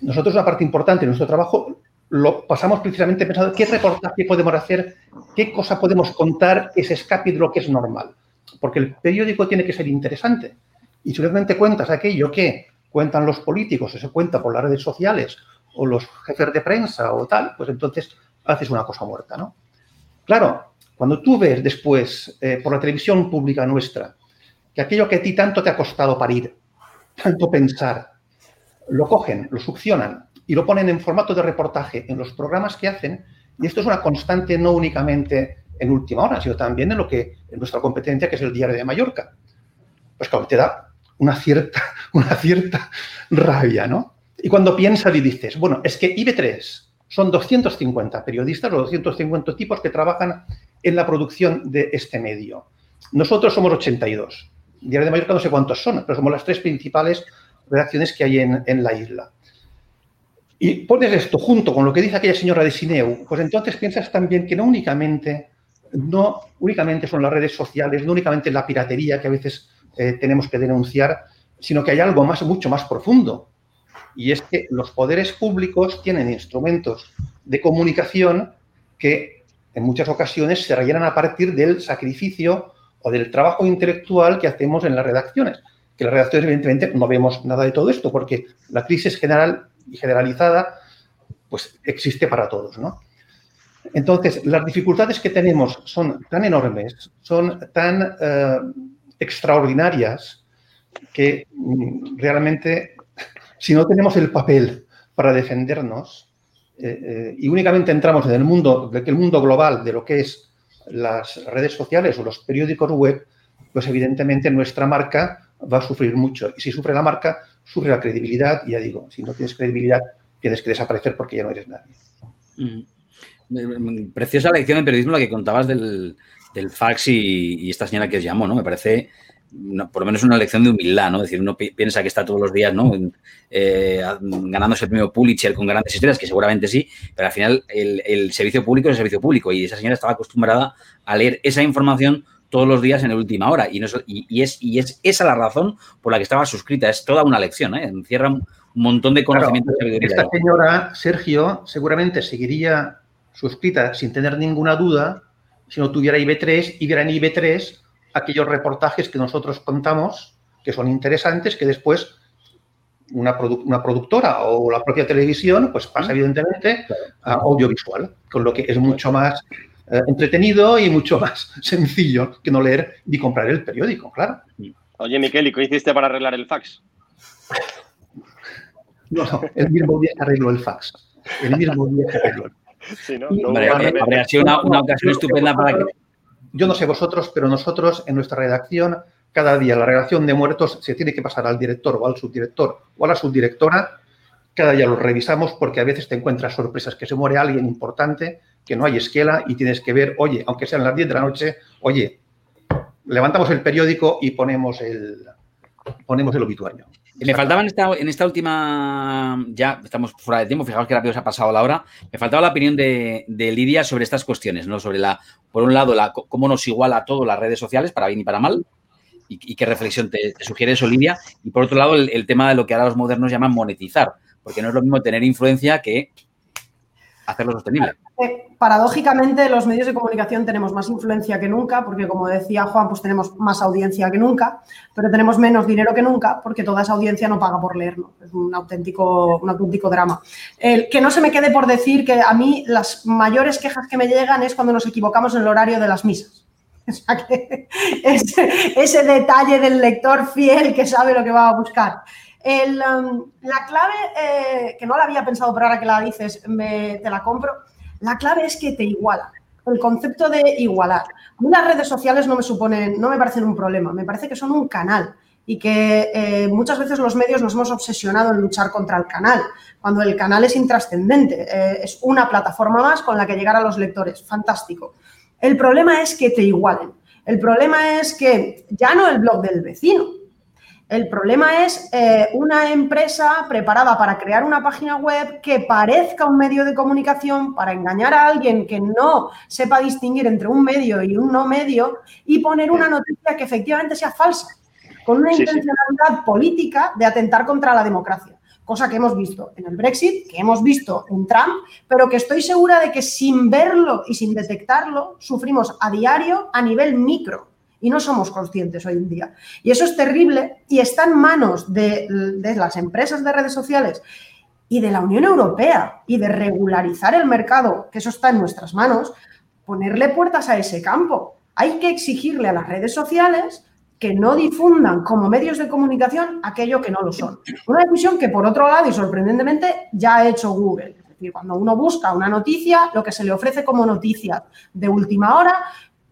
Nosotros una parte importante de nuestro trabajo lo pasamos precisamente pensando qué reportaje podemos hacer, qué cosa podemos contar que se escape de lo que es normal. Porque el periódico tiene que ser interesante. Y si realmente cuentas aquello que cuentan los políticos o se cuenta por las redes sociales o los jefes de prensa o tal, pues entonces haces una cosa muerta, ¿no? Claro, cuando tú ves después eh, por la televisión pública nuestra que aquello que a ti tanto te ha costado parir, tanto pensar, lo cogen, lo succionan y lo ponen en formato de reportaje en los programas que hacen, y esto es una constante no únicamente en última hora, sino también en lo que en nuestra competencia, que es el diario de Mallorca. Pues claro, te da una cierta, una cierta rabia, ¿no? Y cuando piensas y dices, bueno, es que IB3 son 250 periodistas o 250 tipos que trabajan en la producción de este medio. Nosotros somos 82. Diario de Mallorca no sé cuántos son, pero somos las tres principales redacciones que hay en, en la isla. Y pones esto junto con lo que dice aquella señora de Sineu, pues entonces piensas también que no únicamente, no únicamente son las redes sociales, no únicamente la piratería que a veces eh, tenemos que denunciar, sino que hay algo más, mucho más profundo y es que los poderes públicos tienen instrumentos de comunicación que en muchas ocasiones se rellenan a partir del sacrificio o del trabajo intelectual que hacemos en las redacciones. Que las redacciones, evidentemente, no vemos nada de todo esto, porque la crisis general y generalizada pues existe para todos, ¿no? Entonces, las dificultades que tenemos son tan enormes, son tan eh, extraordinarias, que mm, realmente si no tenemos el papel para defendernos eh, eh, y únicamente entramos en el mundo, el mundo global de lo que es las redes sociales o los periódicos web, pues evidentemente nuestra marca va a sufrir mucho. Y si sufre la marca, sufre la credibilidad. Y ya digo, si no tienes credibilidad, tienes que desaparecer porque ya no eres nadie. Mm. Preciosa lección de periodismo la que contabas del, fax y, y, esta señora que os llamó, ¿no? Me parece por lo menos una lección de humildad, ¿no? Es decir, uno piensa que está todos los días, ¿no? Eh, ganándose el premio Pulitzer con grandes historias, que seguramente sí, pero al final el, servicio público es el servicio público y esa señora estaba acostumbrada a leer esa información todos los días en la última hora. Y, y, es, y es esa la razón por la que estaba suscrita. Es toda una lección, ¿eh? encierra un montón de conocimientos. esta señora, Sergio, seguramente seguiría suscrita sin tener ninguna duda si no tuviera IB3 y en IB3 aquellos reportajes que nosotros contamos que son interesantes, que después una, una, productora o la propia televisión, pues pasa evidentemente a audiovisual, con lo que es mucho más eh, entretenido y mucho más sencillo que no leer ni comprar el periódico, claro. Oye, Miquel, ¿y qué hiciste para arreglar el fax? No, no, el mismo día que arregló el fax. El mismo día que arregló el Sí, ¿no? habría sido una, una ocasión estupenda para que... Yo no sé vosotros, pero nosotros en nuestra redacción cada día la relación de muertos se tiene que pasar al director o al subdirector o a la subdirectora. Cada día lo revisamos porque a veces te encuentras sorpresas que se muere alguien importante, que no hay esquela y tienes que ver, oye, aunque sean las 10 de la noche, oye, levantamos el periódico y ponemos el, ponemos el obituario. Me faltaba en esta, última, ya estamos fuera de tiempo, fijaos que rápido se ha pasado la hora, me faltaba la opinión de, Lidia sobre estas cuestiones, ¿no? Sobre la, por un lado, la, cómo nos iguala todo las redes sociales, para bien y para mal, y, qué reflexión te, sugiere eso, Lidia. Y por otro lado, el, tema de lo que ahora los modernos llaman monetizar, porque no es lo mismo tener influencia que hacerlo sostenible. Eh, paradójicamente, los medios de comunicación tenemos más influencia que nunca, porque como decía Juan, pues tenemos más audiencia que nunca, pero tenemos menos dinero que nunca, porque toda esa audiencia no paga por leerlo. Es un auténtico, un auténtico drama. El, que no se me quede por decir que a mí las mayores quejas que me llegan es cuando nos equivocamos en el horario de las misas. O sea que ese, detalle del lector fiel que sabe lo que va a buscar. Um, la clave, eh, que no la había pensado, pero ahora que la dices, te la compro. La clave es que te iguala. El concepto de igualar. Las redes sociales no me suponen, no me parecen un problema, me parece que son un canal y que eh, muchas veces los medios nos hemos obsesionado en luchar contra el canal, cuando el canal es intrascendente, eh, es una plataforma más con la que llegar a los lectores. Fantástico. El problema es que te igualen. El problema es que ya no el blog del vecino. El problema es eh, una empresa preparada para crear una página web que parezca un medio de comunicación para engañar a alguien que no sepa distinguir entre un medio y un no medio y poner una noticia que efectivamente sea falsa, con una intencionalidad política de atentar contra la democracia cosa que hemos visto en el Brexit, que hemos visto en Trump, pero que estoy segura de que sin verlo y sin detectarlo sufrimos a diario a nivel micro y no somos conscientes hoy en día. Y eso es terrible y está en manos de, las empresas de redes sociales y de la Unión Europea y de regularizar el mercado, que eso está en nuestras manos, ponerle puertas a ese campo. Hay que exigirle a las redes sociales que no difundan como medios de comunicación aquello que no lo son. Una decisión que, por otro lado, y sorprendentemente, ya ha hecho Google. Es decir, cuando uno busca una noticia, lo que se le ofrece como noticia de última hora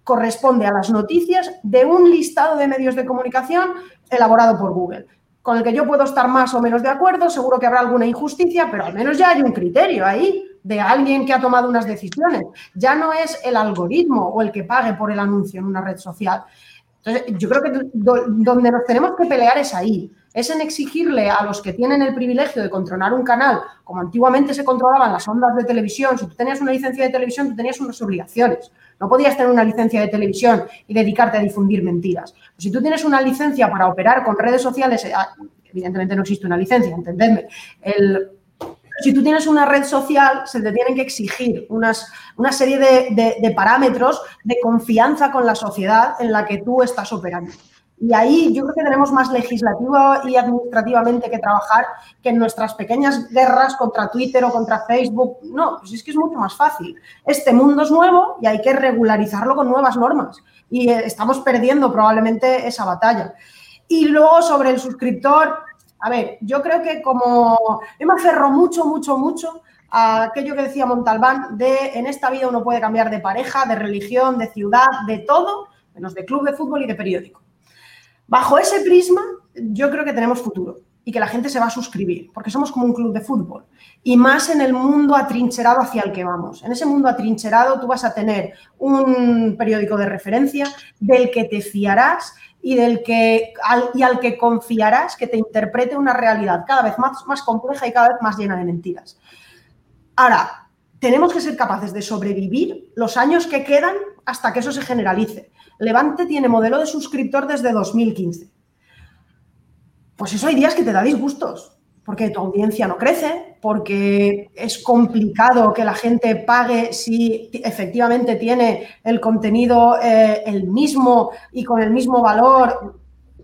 corresponde a las noticias de un listado de medios de comunicación elaborado por Google, con el que yo puedo estar más o menos de acuerdo, seguro que habrá alguna injusticia, pero al menos ya hay un criterio ahí de alguien que ha tomado unas decisiones. Ya no es el algoritmo o el que pague por el anuncio en una red social. Entonces, yo creo que donde nos tenemos que pelear es ahí, es en exigirle a los que tienen el privilegio de controlar un canal, como antiguamente se controlaban las ondas de televisión, si tú tenías una licencia de televisión, tú tenías unas obligaciones. No podías tener una licencia de televisión y dedicarte a difundir mentiras. si tú tienes una licencia para operar con redes sociales, eh, ah, evidentemente no existe una licencia, entendedme, si tú tienes una red social, se te tienen que exigir unas, una serie de, parámetros de confianza con la sociedad en la que tú estás operando. Y ahí yo creo que tenemos más legislativo y administrativamente que trabajar que en nuestras pequeñas guerras contra Twitter o contra Facebook. No, pues es que es mucho más fácil. Este mundo es nuevo y hay que regularizarlo con nuevas normas. Y eh, estamos perdiendo probablemente esa batalla. Y luego sobre el suscriptor, a ver, yo creo que como yo me aferro mucho, mucho, mucho a aquello que decía Montalbán de en esta vida uno puede cambiar de pareja, de religión, de ciudad, de todo, menos de club de fútbol y de periódico. Bajo ese prisma, yo creo que tenemos futuro y que la gente se va a suscribir, porque somos como un club de fútbol. Y más en el mundo atrincherado hacia el que vamos. En ese mundo atrincherado tú vas a tener un periódico de referencia del que te fiarás y, del que, al, y al que confiarás que te interprete una realidad cada vez más, más compleja y cada vez más llena de mentiras. Ahora, tenemos que ser capaces de sobrevivir los años que quedan hasta que eso se generalice. Levante tiene modelo de suscriptor desde 2015. Pues eso hay días que te da disgustos, porque tu audiencia no crece, porque es complicado que la gente pague si efectivamente tiene el contenido eh, el mismo y con el mismo valor,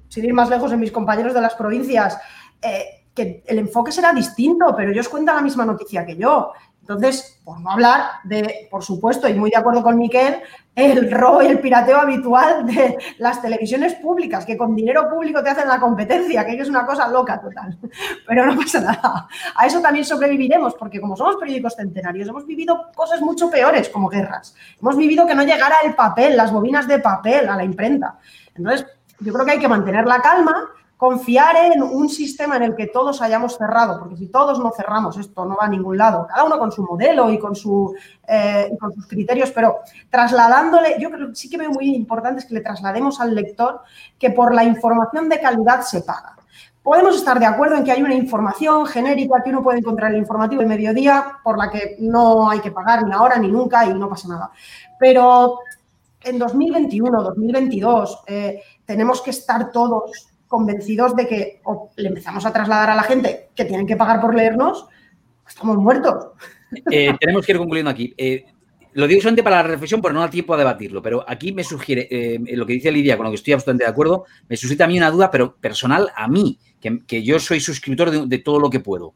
sin ir más lejos en mis compañeros de las provincias. Eh, que el enfoque será distinto, pero ellos cuentan la misma noticia que yo. Entonces, por no hablar de, por supuesto, y muy de acuerdo con Miquel, el robo y el pirateo habitual de las televisiones públicas, que con dinero público te hacen la competencia, que es una cosa loca total. Pero no pasa nada. A eso también sobreviviremos, porque como somos periódicos centenarios, hemos vivido cosas mucho peores, como guerras. Hemos vivido que no llegara el papel, las bobinas de papel a la imprenta. Entonces, yo creo que hay que mantener la calma confiar en un sistema en el que todos hayamos cerrado, porque si todos no cerramos, esto no va a ningún lado, cada uno con su modelo y con, su, eh, con sus criterios, pero trasladándole, yo creo que sí que veo muy importante es que le traslademos al lector que por la información de calidad se paga. Podemos estar de acuerdo en que hay una información genérica que uno puede encontrar en el informativo del mediodía, por la que no hay que pagar ni ahora ni nunca y no pasa nada. Pero en 2021, 2022, eh, tenemos que estar todos convencidos de que o le empezamos a trasladar a la gente que tienen que pagar por leernos, estamos muertos. Eh, tenemos que ir concluyendo aquí. Eh, lo digo solamente para la reflexión, pero no da tiempo a debatirlo. Pero aquí me sugiere, eh, lo que dice Lidia, con lo que estoy absolutamente de acuerdo, me suscita a mí una duda, pero personal a mí, que, yo soy suscriptor de, todo lo que puedo.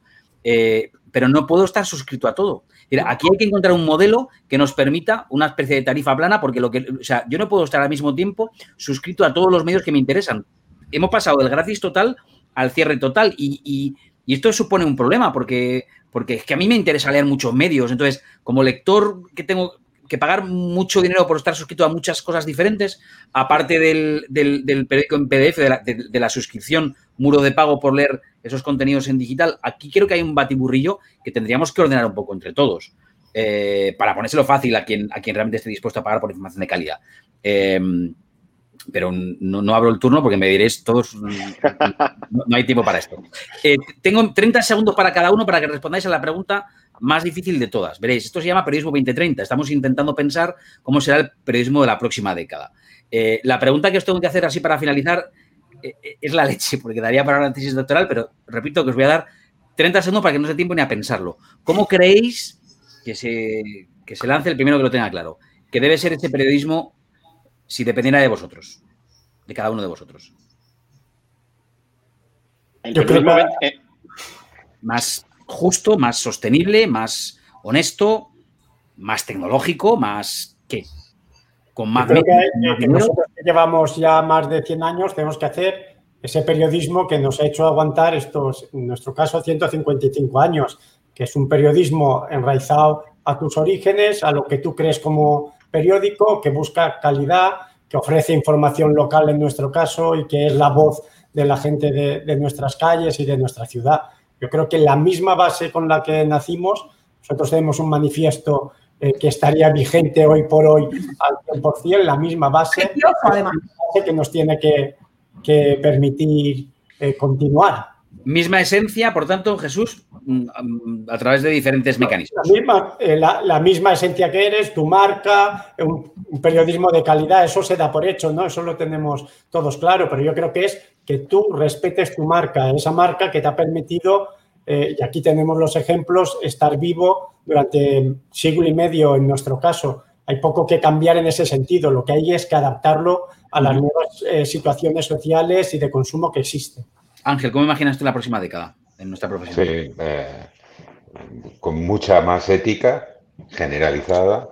pero no puedo estar suscrito a todo. aquí hay que encontrar un modelo que nos permita una especie de tarifa plana, porque lo que, o sea, yo no puedo estar al mismo tiempo suscrito a todos los medios que me interesan hemos pasado del gratis total al cierre total y, esto supone un problema porque, es que a mí me interesa leer muchos medios. Entonces, como lector que tengo que pagar mucho dinero por estar suscrito a muchas cosas diferentes, aparte del, del, periódico en PDF, de la, suscripción, muro de pago por leer esos contenidos en digital, aquí creo que hay un batiburrillo que tendríamos que ordenar un poco entre todos. Eh, para ponérselo fácil a quien, a quien realmente esté dispuesto a pagar por información de calidad. Eh, pero no, abro el turno porque me diréis todos, no, hay tiempo para esto. Eh, tengo 30 segundos para cada uno para que respondáis a la pregunta más difícil de todas. Veréis, esto se llama Periodismo 2030. Estamos intentando pensar cómo será el periodismo de la próxima década. Eh, la pregunta que os tengo que hacer así para finalizar eh, es la leche, porque daría para una tesis doctoral, pero repito que os voy a dar 30 segundos para que no dé tiempo ni a pensarlo. ¿Cómo creéis que se, que se lance el primero que lo tenga claro? Que debe ser ese periodismo si dependiera de vosotros, de cada uno de vosotros? Yo creo que... Más justo, más sostenible, más honesto, más tecnológico, más qué? Con más, creo que, nosotros que llevamos ya más de 100 años tenemos que hacer ese periodismo que nos ha hecho aguantar estos, en nuestro caso, 155 años, que es un periodismo enraizado a tus orígenes, a lo que tú crees como periódico que busca calidad, que ofrece información local en nuestro caso y que es la voz de la gente de, nuestras calles y de nuestra ciudad. Yo creo que la misma base con la que nacimos, nosotros tenemos un manifiesto eh, que estaría vigente hoy por hoy al 100%, la misma base, que nos tiene que, permitir eh, continuar. Misma esencia, por tanto, Jesús, mm, mm, a través de diferentes mecanismos. Eh, la misma, esencia que eres, tu marca, un, periodismo de calidad, eso se da por hecho, ¿no? Eso lo tenemos todos claro, pero yo creo que es que tú respetes tu marca, esa marca que te ha permitido, eh, y aquí tenemos los ejemplos, estar vivo durante siglo y medio en nuestro caso. Hay poco que cambiar en ese sentido, lo que hay es que adaptarlo a las nuevas eh, situaciones sociales y de consumo que existen. Ángel, ¿cómo imaginas tú la próxima década en nuestra profesión? Sí, eh, con mucha más ética generalizada,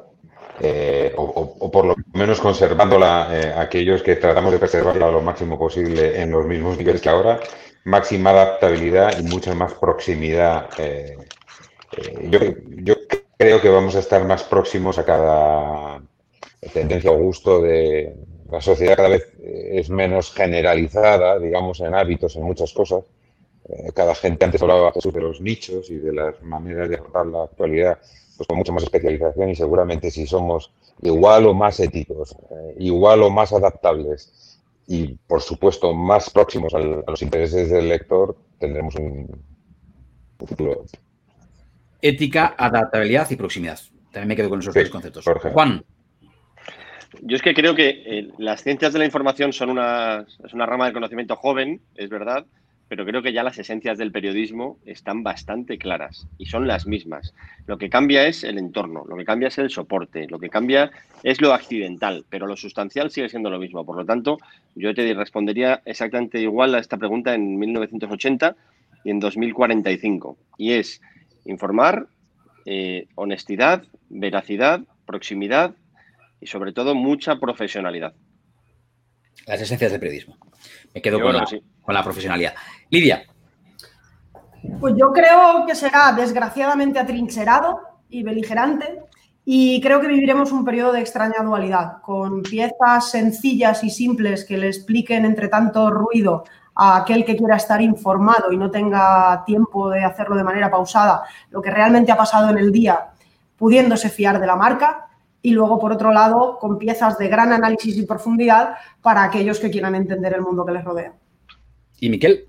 eh, o, por lo menos conservándola eh, aquellos que tratamos de preservarla lo máximo posible en los mismos niveles que ahora, máxima adaptabilidad y mucha más proximidad. Yo, yo, creo que vamos a estar más próximos a cada tendencia o gusto de, la sociedad cada vez eh, es menos generalizada, digamos, en hábitos, en muchas cosas. Eh, cada gente antes hablaba de los nichos y de las maneras de abordar la actualidad, pues con mucha más especialización y seguramente si somos igual o más éticos, eh, igual o más adaptables y, por supuesto, más próximos a los intereses del lector, tendremos un futuro. Ética, adaptabilidad y proximidad. También me quedo con esos tres conceptos. Juan. Yo es que creo que eh, las ciencias de la información son una, es una rama del conocimiento joven, es verdad, pero creo que ya las esencias del periodismo están bastante claras y son las mismas. Lo que cambia es el entorno, lo que cambia es el soporte, lo que cambia es lo accidental, pero lo sustancial sigue siendo lo mismo. Por lo tanto, yo te respondería exactamente igual a esta pregunta en 1980 y en 2045. Y es informar, eh, honestidad, veracidad, proximidad y sobre todo mucha profesionalidad. Las esencias del periodismo. Me quedo con, la, con la profesionalidad. Lidia. Pues yo creo que será desgraciadamente atrincherado y beligerante y creo que viviremos un periodo de extraña dualidad, con piezas sencillas y simples que le expliquen entre tanto ruido a aquel que quiera estar informado y no tenga tiempo de hacerlo de manera pausada, lo que realmente ha pasado en el día, pudiéndose fiar de la marca, y luego, por otro lado, con piezas de gran análisis y profundidad para aquellos que quieran entender el mundo que les rodea. ¿Y Miquel?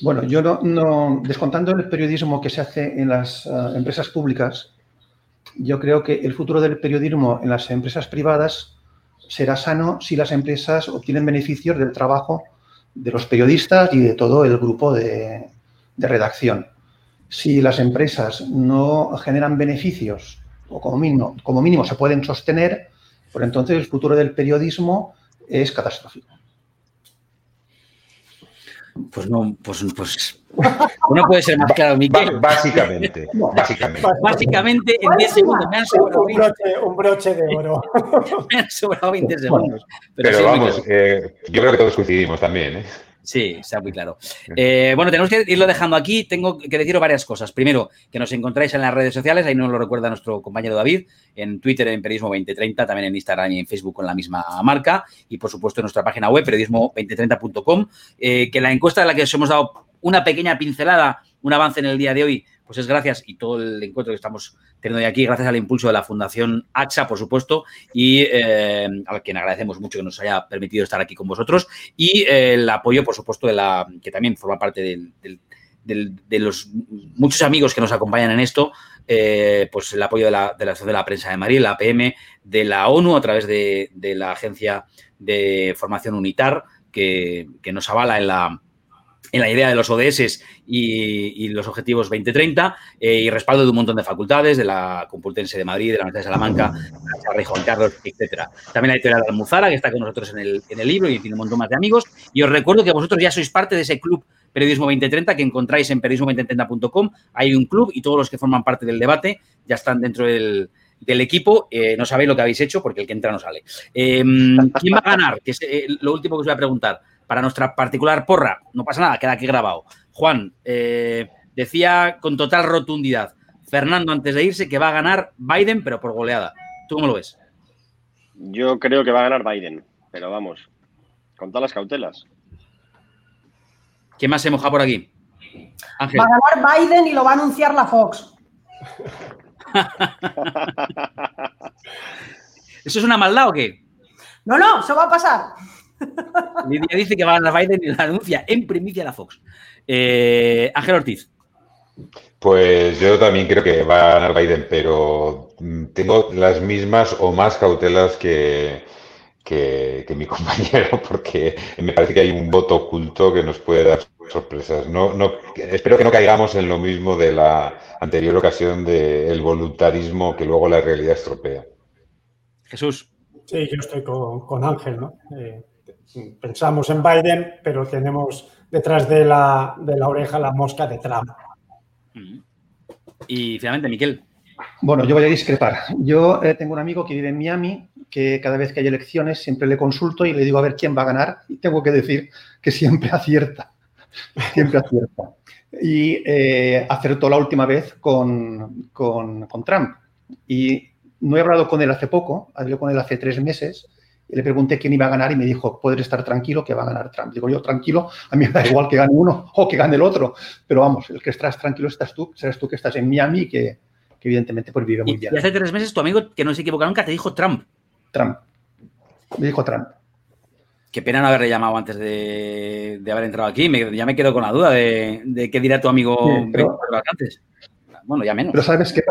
Bueno, yo no, descontando el periodismo que se hace en las eh, empresas públicas, yo creo que el futuro del periodismo en las empresas privadas será sano si las empresas obtienen beneficios del trabajo de los periodistas y de todo el grupo de, de redacción. Si las empresas no generan beneficios o como mínimo, como mínimo se pueden sostener, pues entonces el futuro del periodismo es catastrófico. Pues no, pues, pues no puede ser más claro, Miquel. Básicamente, básicamente. Básicamente, en 10 segundos me han sobrado un, broche, un broche de oro. me han sobrado 20 segundos. Pero, pero sí, vamos, eh, yo creo que todos coincidimos también, ¿eh? Sí, está muy claro. Eh, bueno, tenemos que irlo dejando aquí. Tengo que deciros varias cosas. Primero, que nos encontráis en las redes sociales, ahí nos lo recuerda nuestro compañero David, en Twitter en Periodismo 2030, también en Instagram y en Facebook con la misma marca, y por supuesto en nuestra página web, periodismo2030.com, eh, que la encuesta de la que os hemos dado una pequeña pincelada, un avance en el día de hoy, pues es gracias y todo el encuentro que estamos teniendo hoy aquí, gracias al impulso de la Fundación AXA, por supuesto, y eh, a quien agradecemos mucho que nos haya permitido estar aquí con vosotros, y eh, el apoyo, por supuesto, de la que también forma parte de los muchos amigos que nos acompañan en esto, eh, pues el apoyo de la, de la de la Prensa de Madrid, la APM, de la ONU a través de, la Agencia de Formación UNITAR, que nos avala en la, en la idea de los ODS y, los objetivos 2030 eh, y respaldo de un montón de facultades, de la Complutense de Madrid, de la Universidad de Salamanca, de Juan Carlos, etcétera. También la editorial de Almuzara, que está con nosotros en el, en el libro y tiene un montón más de amigos. Y os recuerdo que vosotros ya sois parte de ese club Periodismo 2030 que encontráis en periodismo2030.com. Hay un club y todos los que forman parte del debate ya están dentro del, equipo. Eh, no sabéis lo que habéis hecho porque el que entra no sale. Em, ¿Quién va a ganar? Que es eh, lo último que os voy a preguntar para nuestra particular porra. No pasa nada, queda aquí grabado. Juan, eh, decía con total rotundidad Fernando antes de irse que va a ganar Biden, pero por goleada. ¿Tú cómo lo ves? Yo creo que va a ganar Biden, pero vamos, con todas las cautelas. ¿Quién más se moja por aquí? Ángel. Va a ganar Biden y lo va a anunciar la Fox. ¿Eso es una maldad o qué? No, no, eso va a pasar. Lidia dice que va a ganar Biden y la anuncia en primicia la Fox. Eh, Ángel Ortiz. Pues yo también creo que va a ganar Biden, pero tengo las mismas o más cautelas que, que, mi compañero, porque me parece que hay un voto oculto que nos puede dar sorpresas. No, no, espero que no caigamos en lo mismo de la anterior ocasión del voluntarismo que luego la realidad estropea. Jesús. Sí, yo estoy con, Ángel, ¿no? Eh, pensamos en Biden, pero tenemos detrás de la, de la oreja la mosca de Trump. Y finalmente, Miquel. Bueno, yo voy a discrepar. Yo eh, tengo un amigo que vive en Miami, que cada vez que hay elecciones siempre le consulto y le digo a ver quién va a ganar. Y tengo que decir que siempre acierta. Siempre acierta. Y eh, acertó la última vez con, con, con Trump. Y no he hablado con él hace poco, hablé con él hace tres meses le pregunté quién iba a ganar y me dijo, puedes estar tranquilo que va a ganar Trump. Digo yo, tranquilo, a mí me da igual que gane uno o que gane el otro. Pero vamos, el que estás tranquilo estás tú, serás tú que estás en Miami, que, que evidentemente pues vive muy bien. Y hace tres meses tu amigo, que no se equivoca nunca, te dijo Trump. Trump. Me dijo Trump. Qué pena no haberle llamado antes de, haber entrado aquí. ya me quedo con la duda de, qué dirá tu amigo pero, bueno, ya menos. Pero sabes que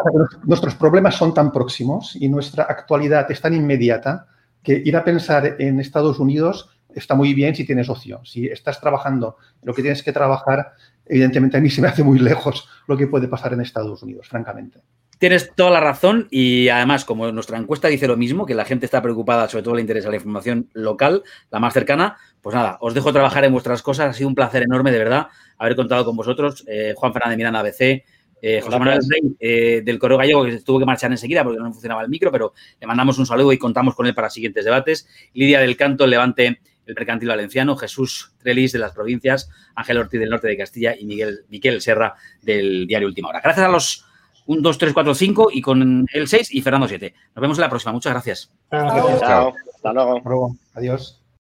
nuestros problemas son tan próximos y nuestra actualidad es tan inmediata que ir a pensar en Estados Unidos está muy bien si tienes ocio. Si estás trabajando lo que tienes que trabajar, evidentemente a mí se me hace muy lejos lo que puede pasar en Estados Unidos, francamente. Tienes toda la razón y además, como nuestra encuesta dice lo mismo, que la gente está preocupada, sobre todo le interesa la información local, la más cercana, pues nada, os dejo trabajar en vuestras cosas. Ha sido un placer enorme, de verdad, haber contado con vosotros. Eh, Juan Fernández Miranda, ABC, eh, José Manuel Rey, eh, del Correo Gallego, que tuvo que marchar enseguida porque no funcionaba el micro, pero le mandamos un saludo y contamos con él para siguientes debates. Lidia del Canto, el Levante, el Mercantil Valenciano, Jesús Trelis de las provincias, Ángel Ortiz del Norte de Castilla y Miguel Miquel Serra del diario Última Hora. Gracias a los 1, 2, 3, 4, 5 y con el 6 y Fernando 7. Nos vemos en la próxima. Muchas gracias. Chao. Hasta luego. Adiós.